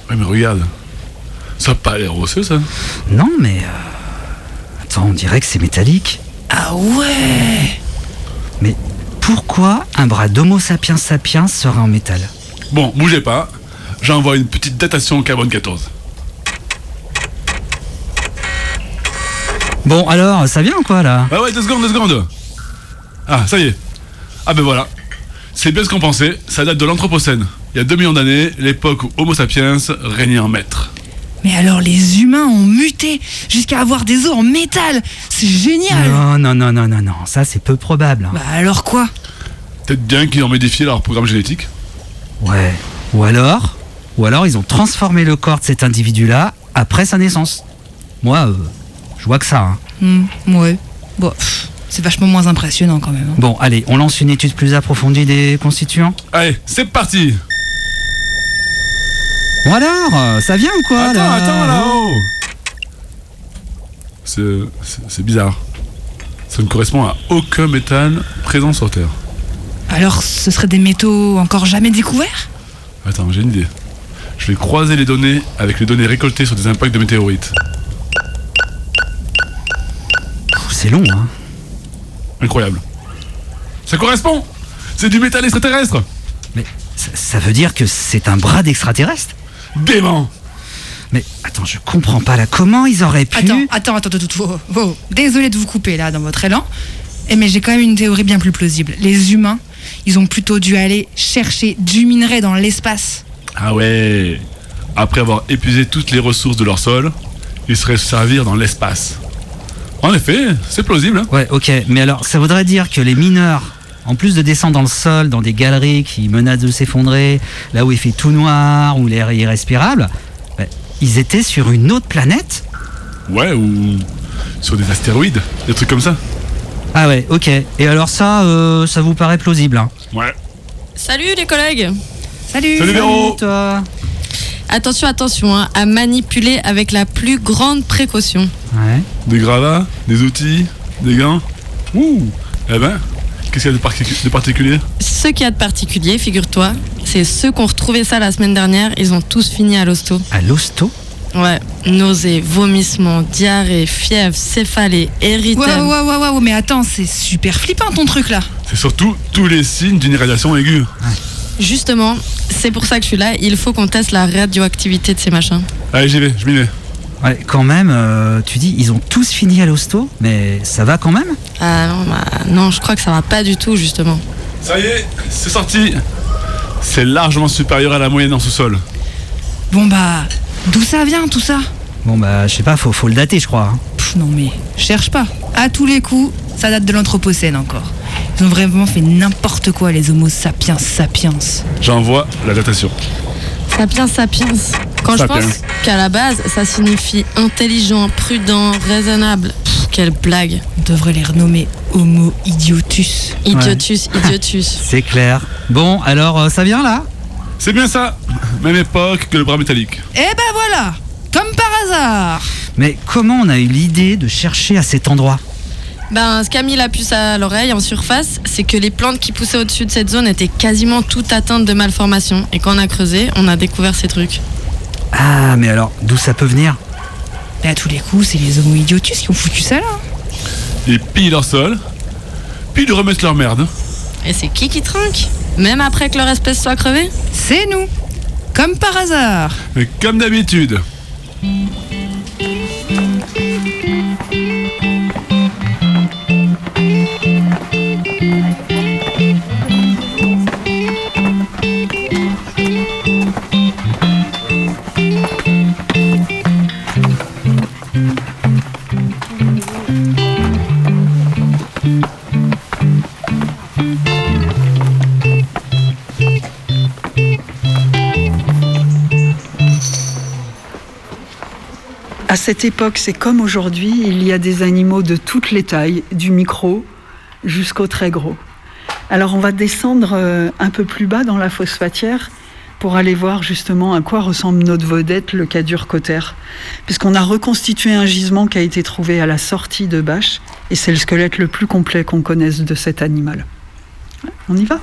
J: Ouais, mais regarde. Ça a pas l'air osseux, ça.
I: Non, mais. euh, Attends, on dirait que c'est métallique.
H: Ah ouais
I: Mais pourquoi un bras d'Homo sapiens sapiens serait en métal?
J: Bon, bougez pas. J'envoie une petite datation au carbone 14.
I: Bon, alors, ça vient ou quoi, là?
J: Ah ouais, deux secondes, deux secondes. Ah, ça y est. Ah ben voilà. C'est bien ce qu'on pensait. Ça date de l'Anthropocène. Il y a 2 millions d'années, l'époque où Homo sapiens régnait en maître.
H: Mais alors les humains ont muté jusqu'à avoir des os en métal C'est génial
I: Non, non, non, non, non, non, ça c'est peu probable. hein.
H: Bah alors quoi?
J: Peut-être bien qu'ils ont modifié leur programme génétique.
I: Ouais. Ou alors, ou alors ils ont transformé le corps de cet individu-là après sa naissance. Moi, euh, je vois que ça. hein.
H: Hmm, Ouais. Bon, pff, c'est vachement moins impressionnant quand même. hein.
I: Bon, allez, on lance une étude plus approfondie des constituants.
J: Allez, c'est parti
I: Bon alors, euh, ça vient ou quoi
J: Attends,
I: là
J: attends là-haut C'est c'est- c'est bizarre. Ça ne correspond à aucun métal présent sur Terre.
H: Alors ce seraient des métaux encore jamais découverts?
J: Attends, j'ai une idée. Je vais croiser les données avec les données récoltées sur des impacts de météorites.
I: C'est long, hein.
J: Incroyable. Ça correspond C'est du métal extraterrestre
I: Mais ça, ça veut dire que c'est un bras d'extraterrestre?
J: Dément
I: Mais attends, je comprends pas là. Comment ils auraient pu
H: Attends, attends, attends, attends, attends, oh, oh. Désolé de vous couper là dans votre élan. Eh, mais j'ai quand même une théorie bien plus plausible. Les humains, ils ont plutôt dû aller chercher du minerai dans l'espace.
J: Ah ouais Après avoir épuisé toutes les ressources de leur sol, ils seraient se servir dans l'espace. En effet, c'est plausible. hein.
I: Ouais, ok. Mais alors, ça voudrait dire que les mineurs, en plus de descendre dans le sol, dans des galeries qui menacent de s'effondrer, là où il fait tout noir, où l'air est irrespirable, bah, ils étaient sur une autre planète?
J: Ouais, ou sur des astéroïdes, des trucs comme ça.
I: Ah ouais, ok. Et alors ça, euh, ça vous paraît plausible hein?
J: Ouais.
D: Salut les collègues
H: Salut
J: Salut Véro
I: toi
D: Attention, attention, hein, à manipuler avec la plus grande précaution.
I: Ouais.
J: Des gravats, des outils, des gants. Ouh Eh ben, qu'est-ce qu'il y a de, particu- de particulier?
D: Ce qu'il y a de particulier, figure-toi, c'est ceux qui ont retrouvé ça la semaine dernière, ils ont tous fini à l'hosto.
I: À l'hosto?
D: Ouais, nausées, vomissements, diarrhée, fièvre, céphalée,
H: Ouais,
D: érythème.
H: ouais, ouais, ouais, ouais, mais attends, c'est super flippant ton truc là.
J: C'est surtout tous les signes d'une irradiation aiguë.
D: Justement, c'est pour ça que je suis là, il faut qu'on teste la radioactivité de ces machins.
J: Allez, j'y vais, je m'y mets.
I: Ouais, quand même, euh, tu dis, ils ont tous fini à l'hosto, mais ça va quand même?
D: Ah non, bah, non, je crois que ça va pas du tout, justement.
J: Ça y est, c'est sorti. C'est largement supérieur à la moyenne en sous-sol.
H: Bon bah, d'où ça vient tout ça?
I: Bon bah, je sais pas, faut, faut le dater, je crois. hein.
H: Pff, non mais, cherche pas. À tous les coups, ça date de l'Anthropocène encore. Ils ont vraiment fait n'importe quoi les Homo sapiens sapiens.
J: J'envoie la datation.
D: Sapiens, sapiens. Quand
J: Sapiens.
D: je pense qu'à la base, ça signifie intelligent, prudent, raisonnable. Pff, quelle blague.
H: On devrait les renommer Homo idiotus.
D: Idiotus, idiotus. <laughs>
I: C'est clair. Bon, alors, euh, ça vient là?
J: C'est bien ça Même époque que le bras métallique.
H: Eh ben voilà Comme par hasard
I: Mais comment on a eu l'idée de chercher à cet endroit?
D: Ben, ce qu'a mis la puce à l'oreille en surface, c'est que les plantes qui poussaient au-dessus de cette zone étaient quasiment toutes atteintes de malformations. Et quand on a creusé, on a découvert ces trucs.
I: Ah, mais alors, d'où ça peut venir?
H: Mais à tous les coups, c'est les Homo idiotus qui ont foutu ça là.
J: Ils pillent leur sol, puis ils remettent leur merde.
D: Et c'est qui qui trinque? Même après que leur espèce soit crevée?
H: C'est nous Comme par hasard
J: Mais comme d'habitude.
G: Cette époque, c'est comme aujourd'hui, il y a des animaux de toutes les tailles, du micro jusqu'au très gros. Alors on va descendre euh, un peu plus bas dans la phosphatière pour aller voir justement à quoi ressemble notre vedette, le cadur cotère. Puisqu'on a reconstitué un gisement qui a été trouvé à la sortie de Bâche, et c'est le squelette le plus complet qu'on connaisse de cet animal. On y va?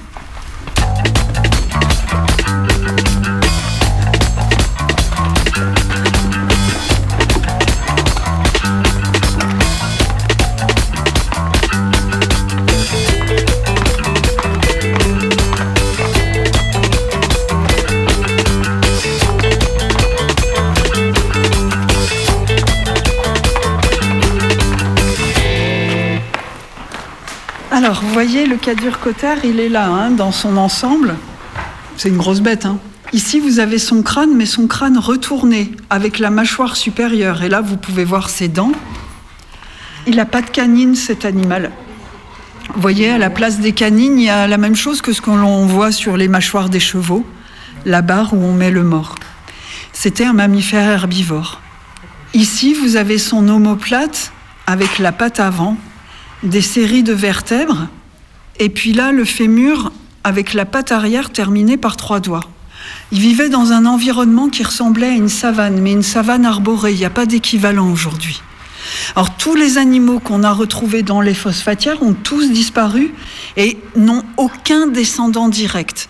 G: Voyez, le cadur cotère, il est là, hein, dans son ensemble. C'est une grosse bête. Hein. Ici, vous avez son crâne, mais son crâne retourné, avec la mâchoire supérieure. Et là, vous pouvez voir ses dents. Il n'a pas de canine, cet animal. Vous voyez, à la place des canines, il y a la même chose que ce que l'on voit sur les mâchoires des chevaux, la barre où on met le mort. C'était un mammifère herbivore. Ici, vous avez son omoplate avec la patte avant, des séries de vertèbres, et puis là, le fémur avec la patte arrière terminée par trois doigts. Il vivait dans un environnement qui ressemblait à une savane, mais une savane arborée, il n'y a pas d'équivalent aujourd'hui. Alors tous les animaux qu'on a retrouvés dans les phosphatières ont tous disparu et n'ont aucun descendant direct.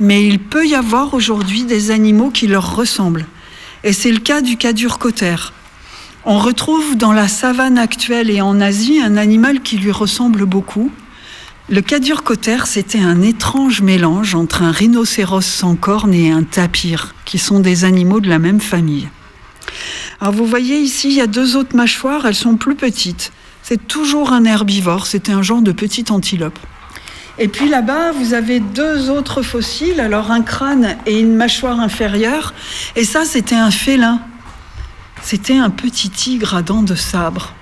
G: Mais il peut y avoir aujourd'hui des animaux qui leur ressemblent. Et c'est le cas du cadurcotère. On retrouve dans la savane actuelle et en Asie un animal qui lui ressemble beaucoup. Le cadurcotère, c'était un étrange mélange entre un rhinocéros sans cornes et un tapir, qui sont des animaux de la même famille. Alors vous voyez ici, il y a deux autres mâchoires, elles sont plus petites. C'est toujours un herbivore, c'était un genre de petite antilope. Et puis là-bas, vous avez deux autres fossiles, alors un crâne et une mâchoire inférieure. Et ça, c'était un félin. C'était un petit tigre à dents de sabre.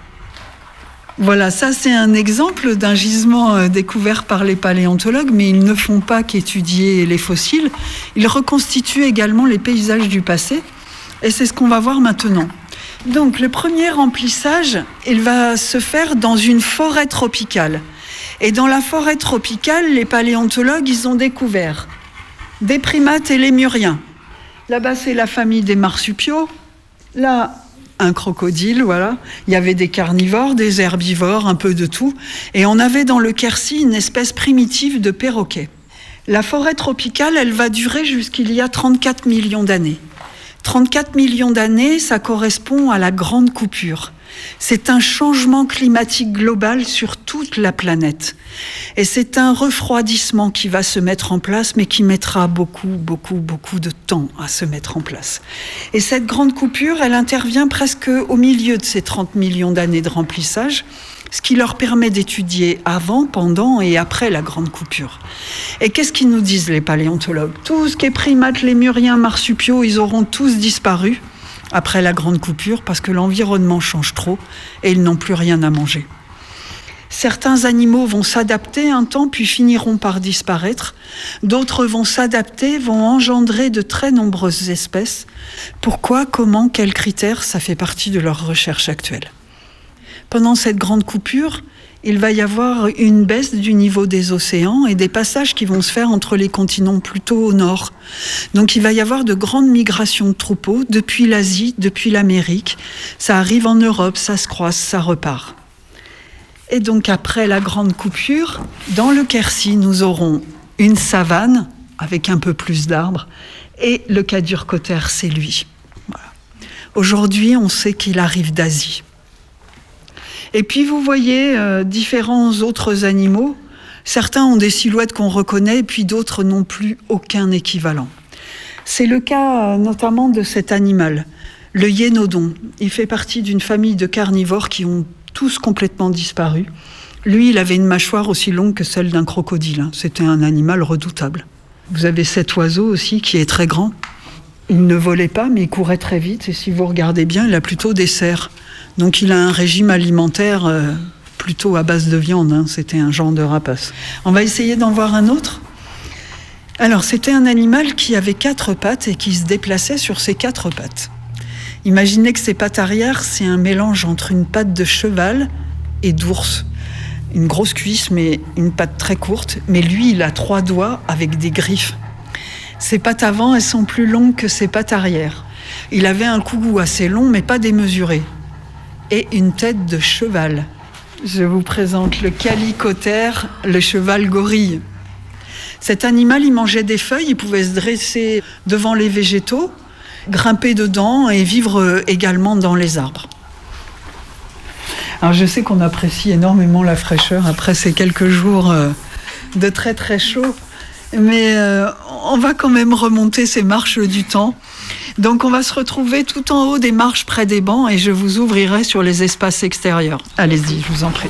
G: Voilà, ça c'est un exemple d'un gisement euh, découvert par les paléontologues, mais ils ne font pas qu'étudier les fossiles, ils reconstituent également les paysages du passé, et c'est ce qu'on va voir maintenant. Donc le premier remplissage, il va se faire dans une forêt tropicale. Et dans la forêt tropicale, les paléontologues, ils ont découvert des primates et lémuriens. Là-bas, c'est la famille des marsupiaux. Là, un crocodile, voilà. Il y avait des carnivores, des herbivores, un peu de tout. Et on avait dans le Quercy une espèce primitive de perroquet. La forêt tropicale, elle va durer jusqu'il y a 34 millions d'années. 34 millions d'années, ça correspond à la grande coupure. C'est un changement climatique global sur toute la planète. Et c'est un refroidissement qui va se mettre en place, mais qui mettra beaucoup, beaucoup, beaucoup de temps à se mettre en place. Et cette grande coupure, elle intervient presque au milieu de ces 30 millions d'années de remplissage ce qui leur permet d'étudier avant, pendant et après la grande coupure. Et qu'est-ce qu'ils nous disent les paléontologues? Tout ce qui est primates, lémuriens, marsupiaux, ils auront tous disparu après la grande coupure parce que l'environnement change trop et ils n'ont plus rien à manger. Certains animaux vont s'adapter un temps puis finiront par disparaître. D'autres vont s'adapter, vont engendrer de très nombreuses espèces. Pourquoi, comment, quels critères, ça fait partie de leur recherche actuelle. Pendant cette grande coupure, il va y avoir une baisse du niveau des océans et des passages qui vont se faire entre les continents plutôt au nord. Donc il va y avoir de grandes migrations de troupeaux depuis l'Asie, depuis l'Amérique. Ça arrive en Europe, ça se croise, ça repart. Et donc après la grande coupure, dans le Quercy, nous aurons une savane avec un peu plus d'arbres et le cadurcotère, c'est lui. Aujourd'hui, on sait qu'il arrive d'Asie. Et puis vous voyez euh, différents autres animaux. Certains ont des silhouettes qu'on reconnaît, puis d'autres n'ont plus aucun équivalent. C'est le cas euh, notamment de cet animal, le hyénodon. Il fait partie d'une famille de carnivores qui ont tous complètement disparu. Lui, il avait une mâchoire aussi longue que celle d'un crocodile. hein. C'était un animal redoutable. Vous avez cet oiseau aussi qui est très grand. Il ne volait pas, mais il courait très vite. Et si vous regardez bien, il a plutôt des serres. Donc il a un régime alimentaire euh, plutôt à base de viande. hein. C'était un genre de rapace. On va essayer d'en voir un autre. Alors c'était un animal qui avait quatre pattes et qui se déplaçait sur ses quatre pattes. Imaginez que ces pattes arrière, c'est un mélange entre une patte de cheval et d'ours. Une grosse cuisse, mais une patte très courte. Mais lui, il a trois doigts avec des griffes. Ses pattes avant, elles sont plus longues que ses pattes arrière. Il avait un cougou assez long, mais pas démesuré. Et une tête de cheval. Je vous présente le calicotère, le cheval gorille. Cet animal, il mangeait des feuilles, il pouvait se dresser devant les végétaux, grimper dedans et vivre euh, également dans les arbres. Alors je sais qu'on apprécie énormément la fraîcheur après ces quelques jours euh, de très très chaud, mais euh, on va quand même remonter ces marches du temps. Donc on va se retrouver tout en haut des marches près des bancs et je vous ouvrirai sur les espaces extérieurs. Allez-y, je vous en prie.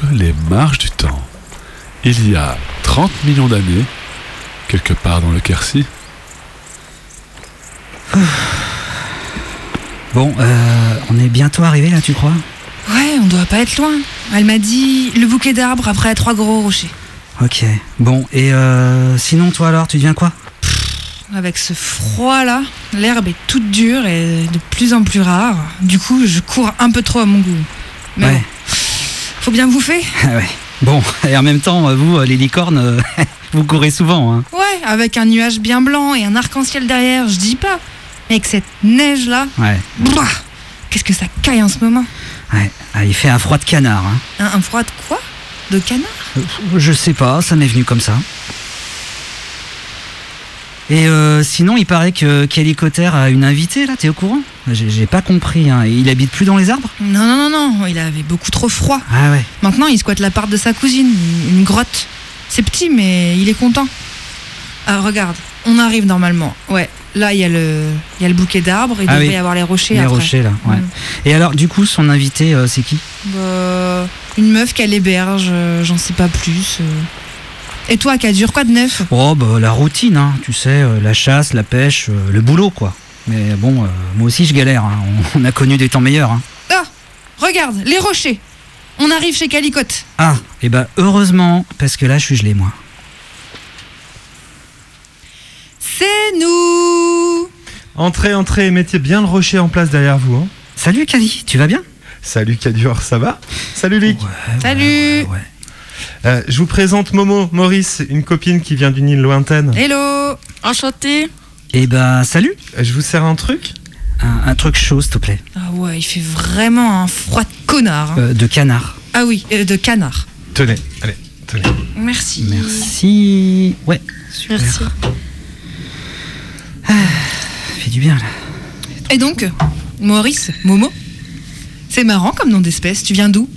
J: Donc les marches du temps. Il y a 30 millions d'années, quelque part dans le Quercy, <sighs>
I: Bon, euh, on est bientôt arrivé là, tu crois?
H: Ouais, on doit pas être loin. Elle m'a dit le bouquet d'arbres après trois gros rochers.
I: Ok. Bon, et euh, sinon, toi alors, tu deviens quoi?
H: Avec ce froid là, l'herbe est toute dure et de plus en plus rare. Du coup, je cours un peu trop à mon goût. Mais
I: Ouais.
H: Faut bien bouffer. <laughs>
I: Ah ouais. Bon, et en même temps, vous, euh, les licornes, euh, <laughs> vous courez souvent, hein
H: Ouais, avec un nuage bien blanc et un arc-en-ciel derrière, je dis pas. Mais avec cette neige là,
I: Ouais.
H: qu'est-ce que ça caille en ce moment?
I: Ouais. Ah, il fait un froid de canard, hein.
H: un, un froid de quoi? De canard?
I: Euh, Je sais pas, ça m'est venu comme ça. Et euh, sinon, il paraît que Kelly Cotter a une invitée là, t'es au courant? J'ai pas compris, hein. Il habite plus dans les arbres?
H: Non, non, non, non, il avait beaucoup trop froid.
I: Ah ouais.
H: Maintenant, il squatte l'appart de sa cousine, une- grotte. C'est petit, mais il est content. Ah, regarde, on arrive normalement. Ouais, là, il y, a le- il y a le bouquet d'arbres, il
I: Ah
H: devrait
I: oui.
H: y avoir les rochers
I: Les
H: après.
I: rochers là, ouais.
H: Mm.
I: Et alors, du coup, son invité, euh, c'est qui?
H: Bah, une meuf qu'elle héberge, euh, j'en sais pas plus. Et toi, dure quoi de neuf
I: Oh, bah la routine, hein. tu sais, euh, la chasse, la pêche, euh, le boulot quoi. Mais bon, euh, moi aussi je galère, hein. on, <laughs> on a connu des temps meilleurs. hein.
H: Ah, regarde, les rochers. On arrive chez Calicote.
I: Ah, et bah heureusement, parce que là je suis gelé moi.
H: C'est nous
F: Entrez, entrez, mettez bien le rocher en place derrière vous. hein.
I: Salut Kali, tu vas bien?
F: Salut Cadur, ça va? Salut Luc.
H: Salut
F: Euh, je vous présente Momo, Maurice, une copine qui vient d'une île lointaine.
H: Hello
D: Enchanté
I: Et bah salut
F: Je vous sers un truc?
I: Un, un truc chaud s'il te plaît.
H: Ah ouais, il fait vraiment un froid de connard. hein.
I: Euh, de canard.
H: Ah oui, euh, de canard.
F: Tenez, allez, tenez.
H: Merci.
I: Merci. Ouais, super.
D: Merci.
I: Ah, fait du bien là.
H: Et donc, Maurice, Momo C'est marrant comme nom d'espèce, tu viens d'où?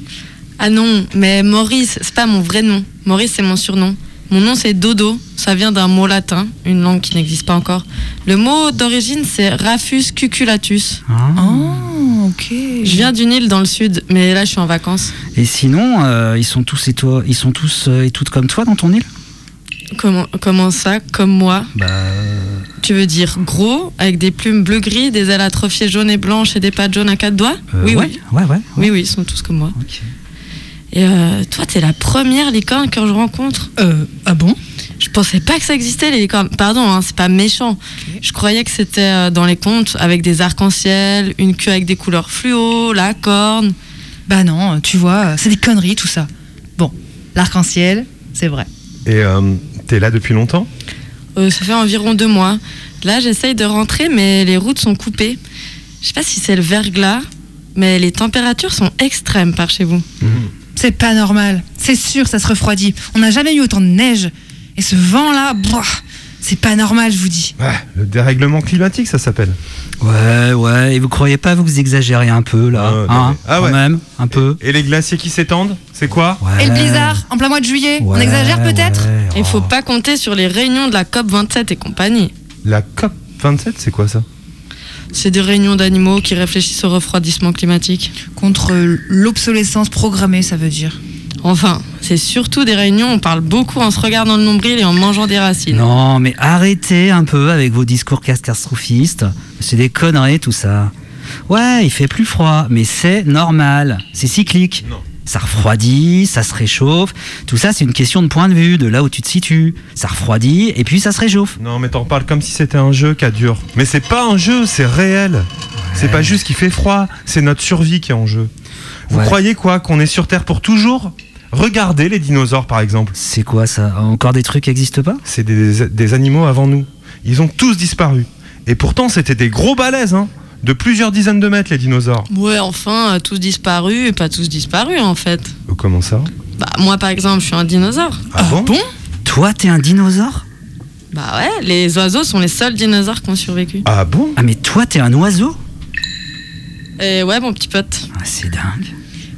D: Ah non, mais Maurice, c'est pas mon vrai nom. Maurice, c'est mon surnom. Mon nom, c'est Dodo. Ça vient d'un mot latin, une langue qui n'existe pas encore. Le mot d'origine, c'est Rafus cuculatus.
H: Oh, ok.
D: Je viens d'une île dans le sud, mais là, je suis en vacances.
I: Et sinon, euh, ils sont tous et toi, ils sont tous euh, et toutes comme toi dans ton île?
D: Comment, comment ça? Comme moi?
I: Bah. euh,
D: Tu veux dire gros, avec des plumes bleu-gris, des ailes atrophiées jaunes et blanches et des pattes jaunes à quatre doigts?
I: euh,
D: Oui,
I: ouais,
D: oui.
I: ouais, ouais.
D: Oui, oui, ils sont tous comme moi.
I: Ok.
D: Et euh, toi, t'es la première licorne que je rencontre.
H: Euh, ah bon?
D: Je pensais pas que ça existait, les licornes. Pardon, hein, c'est pas méchant. Je croyais que c'était euh, dans les contes avec des arcs-en-ciel, une queue avec des couleurs fluo, la corne.
H: Bah non, tu vois, c'est des conneries tout ça. Bon, l'arc-en-ciel, c'est vrai.
F: Et euh, t'es là depuis longtemps?
D: Euh, ça fait environ deux mois. Là, j'essaye de rentrer, mais les routes sont coupées. Je sais pas si c'est le verglas, mais les températures sont extrêmes par chez vous.
H: C'est pas normal. C'est sûr, ça se refroidit. On n'a jamais eu autant de neige. Et ce vent-là, c'est pas normal, je vous dis.
F: Ouais, le dérèglement climatique, ça s'appelle.
I: Ouais, ouais, et vous croyez pas vous vous exagérez un peu là
F: Ah, non,
I: hein,
F: ah
I: quand
F: ouais.
I: même, un peu.
F: Et les glaciers qui s'étendent, c'est quoi
H: Et le blizzard, en plein mois de juillet On exagère peut-être
D: Il faut pas compter sur les réunions de la COP 27 et compagnie.
F: La COP 27, c'est quoi ça?
D: C'est des réunions d'animaux qui réfléchissent au refroidissement climatique.
H: Contre l'obsolescence programmée, ça veut dire.
D: Enfin, c'est surtout des réunions où on parle beaucoup en se regardant le nombril et en mangeant des racines.
I: Non, mais arrêtez un peu avec vos discours catastrophistes. C'est des conneries tout ça. Ouais, il fait plus froid, mais c'est normal. C'est cyclique. Ça refroidit, ça se réchauffe. Tout ça, c'est une question de point de vue, de là où tu te situes. Ça refroidit et puis ça se réchauffe.
F: Non, mais t'en parles comme si c'était un jeu, dure. Mais c'est pas un jeu, c'est réel. C'est pas juste qu'il fait froid, c'est notre survie qui est en jeu. Vous
I: Ouais.
F: croyez quoi Qu'on est sur Terre pour toujours? Regardez les dinosaures par exemple.
I: C'est quoi ça? Encore des trucs qui n'existent pas?
F: C'est des, des animaux avant nous. Ils ont tous disparu. Et pourtant, c'était des gros balaises, hein De plusieurs dizaines de mètres, les dinosaures.
D: Ouais, enfin, euh, tous disparus et pas tous disparus en fait.
F: Euh, Comment ça
D: Bah, moi par exemple, je suis un dinosaure.
F: Ah, bon,
I: Toi, t'es un dinosaure
D: Bah ouais, les oiseaux sont les seuls dinosaures qui ont survécu.
F: Ah bon
I: Ah, mais toi, t'es un oiseau
D: Et ouais, mon petit pote.
I: Ah, C'est dingue.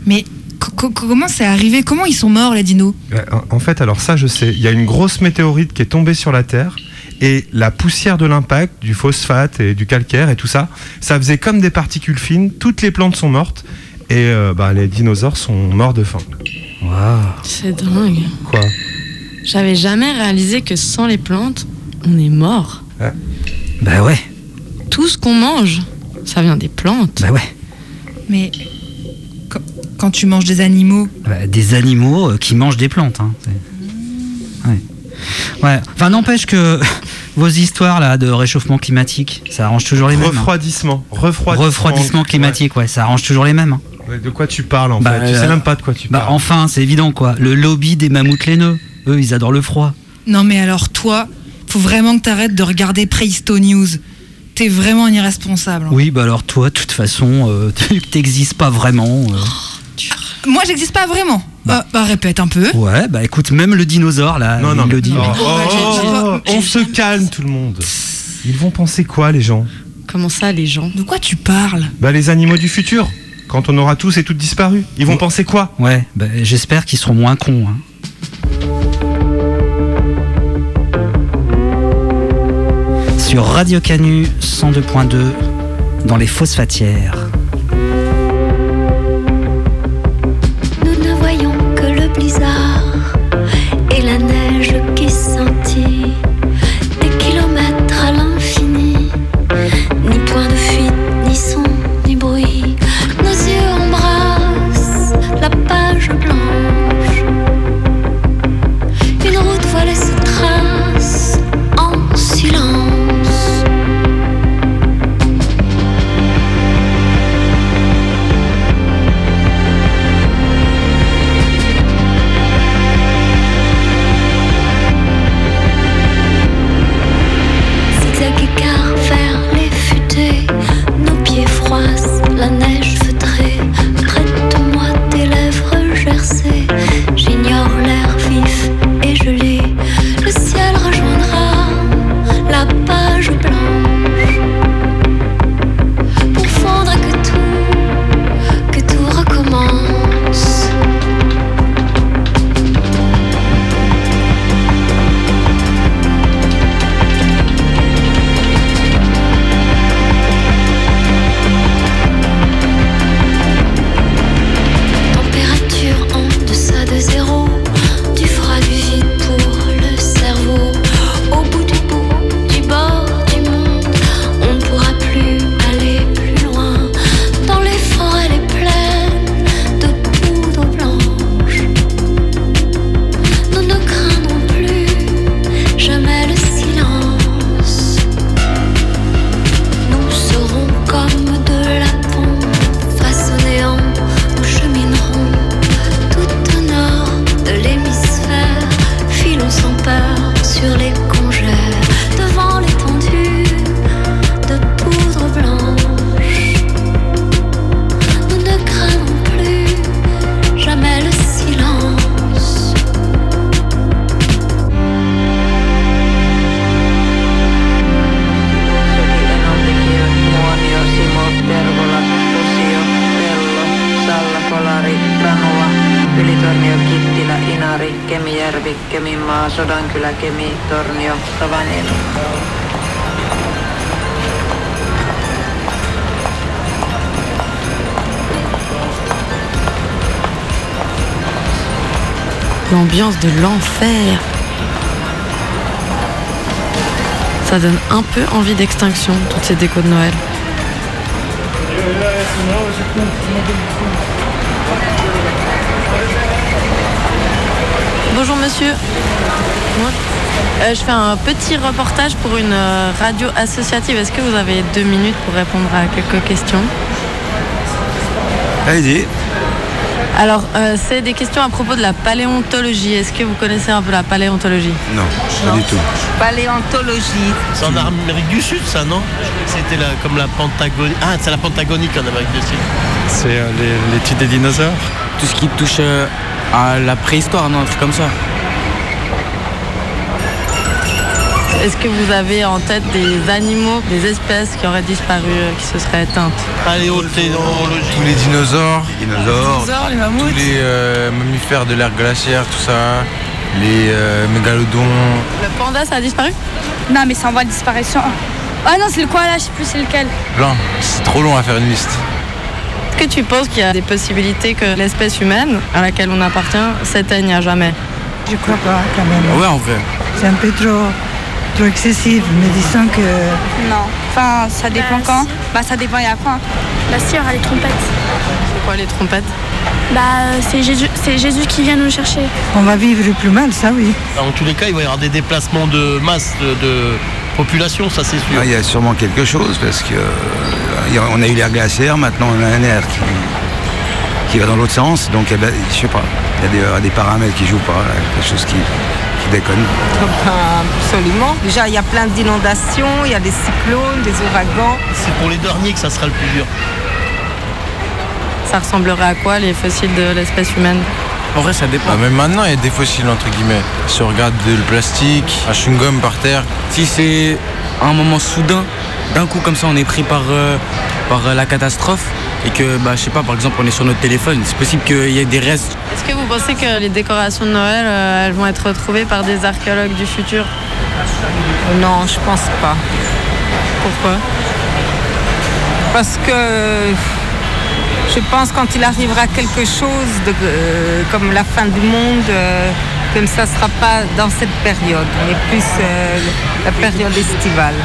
H: Mais co- co- comment c'est arrivé? Comment ils sont morts, les dinos?
F: En- En fait, alors ça, je sais. Il y a une grosse météorite qui est tombée sur la Terre. Et la poussière de l'impact, du phosphate et du calcaire et tout ça, ça faisait comme des particules fines. Toutes les plantes sont mortes. Et euh, bah, les dinosaures sont morts de faim.
I: Waouh.
D: C'est dingue.
F: Quoi?
D: J'avais jamais réalisé que sans les plantes, on est mort.
I: Bah ouais,
D: Tout ce qu'on mange, ça vient des plantes.
I: bah ouais.
H: Mais quand, tu manges des animaux,
I: Bah, des animaux euh, qui mangent des plantes. Hein. Ouais. Ouais. Enfin, n'empêche que <laughs> vos histoires là de réchauffement climatique, ça arrange toujours les mêmes. hein.
F: Refroidissement. Refroidissement.
I: Refroidissement climatique, ouais, ça arrange toujours les mêmes. hein.
F: De quoi tu parles en
I: Bah,
F: fait? Tu
I: euh,
F: sais même pas de quoi tu
I: Bah
F: parles.
I: enfin, c'est évident quoi. Le lobby des mammouths laineux, eux, ils adorent le froid.
H: non mais alors toi, faut vraiment que t'arrêtes de regarder Prehisto News. T'es vraiment un irresponsable. hein.
I: Oui, bah alors toi, de toute façon, euh, tu <laughs> t'existes pas vraiment. euh.
H: Moi, j'existe pas vraiment. Bah, bah, répète un peu.
I: Ouais, bah écoute, même le dinosaure là,
F: Non,
I: il
F: non,
I: le
F: mais-
I: dit.
F: Oh,
I: mais-
F: oh, on se calme tout le monde. Ils vont penser quoi les gens?
D: Comment ça, les gens?
H: De quoi tu parles?
F: Bah les animaux du futur. Quand on aura tous et toutes disparu, ils vont
I: Oh.
F: penser quoi?
I: Ouais, bah, j'espère qu'ils seront moins cons. hein. Sur Radio Canu 102.2 dans les phosphatières.
M: Kemi.
D: L'ambiance de l'enfer. Ça donne un peu envie d'extinction, toutes ces décos de Noël. Bonjour monsieur. Moi, euh, je fais un petit reportage pour une euh, radio associative. Est-ce que vous avez deux minutes pour répondre à quelques questions?
N: Allez-y.
D: Alors, euh, c'est des questions à propos de la paléontologie. Est-ce que vous connaissez un peu la paléontologie?
N: Non, pas du tout.
O: Paléontologie.
P: C'est en Amérique du Sud, ça, non? C'était la- comme la Pentagonie. Ah, c'est la Pentagonique en Amérique du Sud.
Q: C'est euh, les- l'étude des dinosaures
R: Tout ce qui touche euh, à la préhistoire, non, un truc comme ça.
D: Est-ce que vous avez en tête des animaux, des espèces qui auraient disparu, euh, qui se seraient éteintes
P: Paléontologie.
N: Tous les dinosaures, dinosaures,
D: dinosaures, les mammouths.
N: tous les euh, mammifères de l'ère glaciaire, tout ça, les euh, mégalodons.
D: Le panda, ça a disparu?
S: Non, mais c'est en voie de disparition. Ah non, c'est le koala, je sais plus c'est lequel.
N: Plein. C'est trop long à faire une liste.
D: Est-ce que tu penses qu'il y a des possibilités que l'espèce humaine, à laquelle on appartient, s'éteigne à jamais?
T: Je crois pas, quand même.
R: Ouais, en vrai.
T: C'est un peu trop, trop excessif, mais disons que...
S: Non. Enfin, ça dépend quand. Bah, ça dépend, il y a quoi?
U: Bah si, il y aura les trompettes.
D: C'est quoi les trompettes?
U: Bah c'est Jésus, c'est Jésus qui vient nous chercher.
T: On va vivre plus mal, ça oui.
P: En tous les cas, il va y avoir des déplacements de masse de, de population, ça c'est sûr.
N: Ah, Il y a sûrement quelque chose parce que euh, on a eu l'ère glaciaire, maintenant on a un air qui, qui va dans l'autre sens. Donc eh ben, je sais pas, il y a des, euh, des paramètres qui jouent pas, là, quelque chose qui, qui déconne.
O: Absolument. Déjà, il y a plein d'inondations, il y a des cyclones, des ouragans.
P: C'est pour les derniers que ça sera le plus dur.
D: Ça ressemblerait à quoi les fossiles de l'espèce humaine?
R: En vrai, ça dépend.
N: Ah, même maintenant, il y a des fossiles entre guillemets. Si on regarde de- le plastique, un chewing-gum par terre,
R: Si c'est un moment soudain, d'un coup comme ça, on est pris par, euh, par euh, la catastrophe et que, bah, je sais pas, par exemple, on est sur notre téléphone, c'est possible qu'il y ait des restes.
D: Est-ce que vous pensez que les décorations de Noël, euh, elles vont être retrouvées par des archéologues du futur?
O: Non, je pense pas.
D: Pourquoi?
O: Parce que je pense quand il arrivera quelque chose euh, comme la fin du monde, euh, comme ça ne sera pas dans cette période, mais plus euh, la période estivale.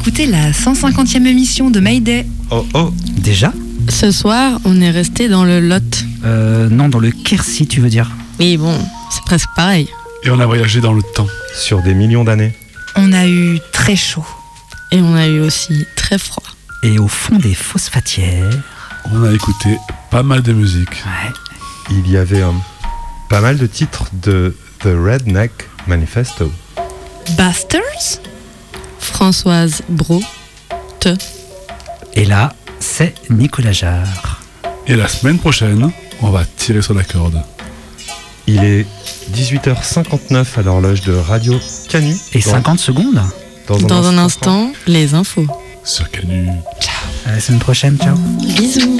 E: Venez d'écouter la 150e émission de Mayday.
I: Oh oh, déjà
D: Ce soir, on est resté dans le Lot.
I: Euh, non, dans le Quercy, tu veux dire
D: Oui, bon, c'est presque pareil.
J: Et on a voyagé dans le temps.
F: Sur des millions d'années.
E: On a eu très chaud.
D: Et on a eu aussi très froid.
I: Et au fond des phosphatières.
J: On a écouté pas mal de musique.
F: Il y avait euh, pas mal de titres de The Redneck Manifesto.
E: Busters?
D: Françoise Bro. Te.
I: Et là, c'est Nicolas Jarre.
J: Et la semaine prochaine, on va tirer sur la corde.
F: Il est 18h59 à l'horloge de Radio Canu.
I: Et
F: Dans-
I: 50 secondes
F: Dans un
D: Dans un instant, les infos.
J: Sur Canu.
I: À la semaine prochaine, ciao.
D: Bisous.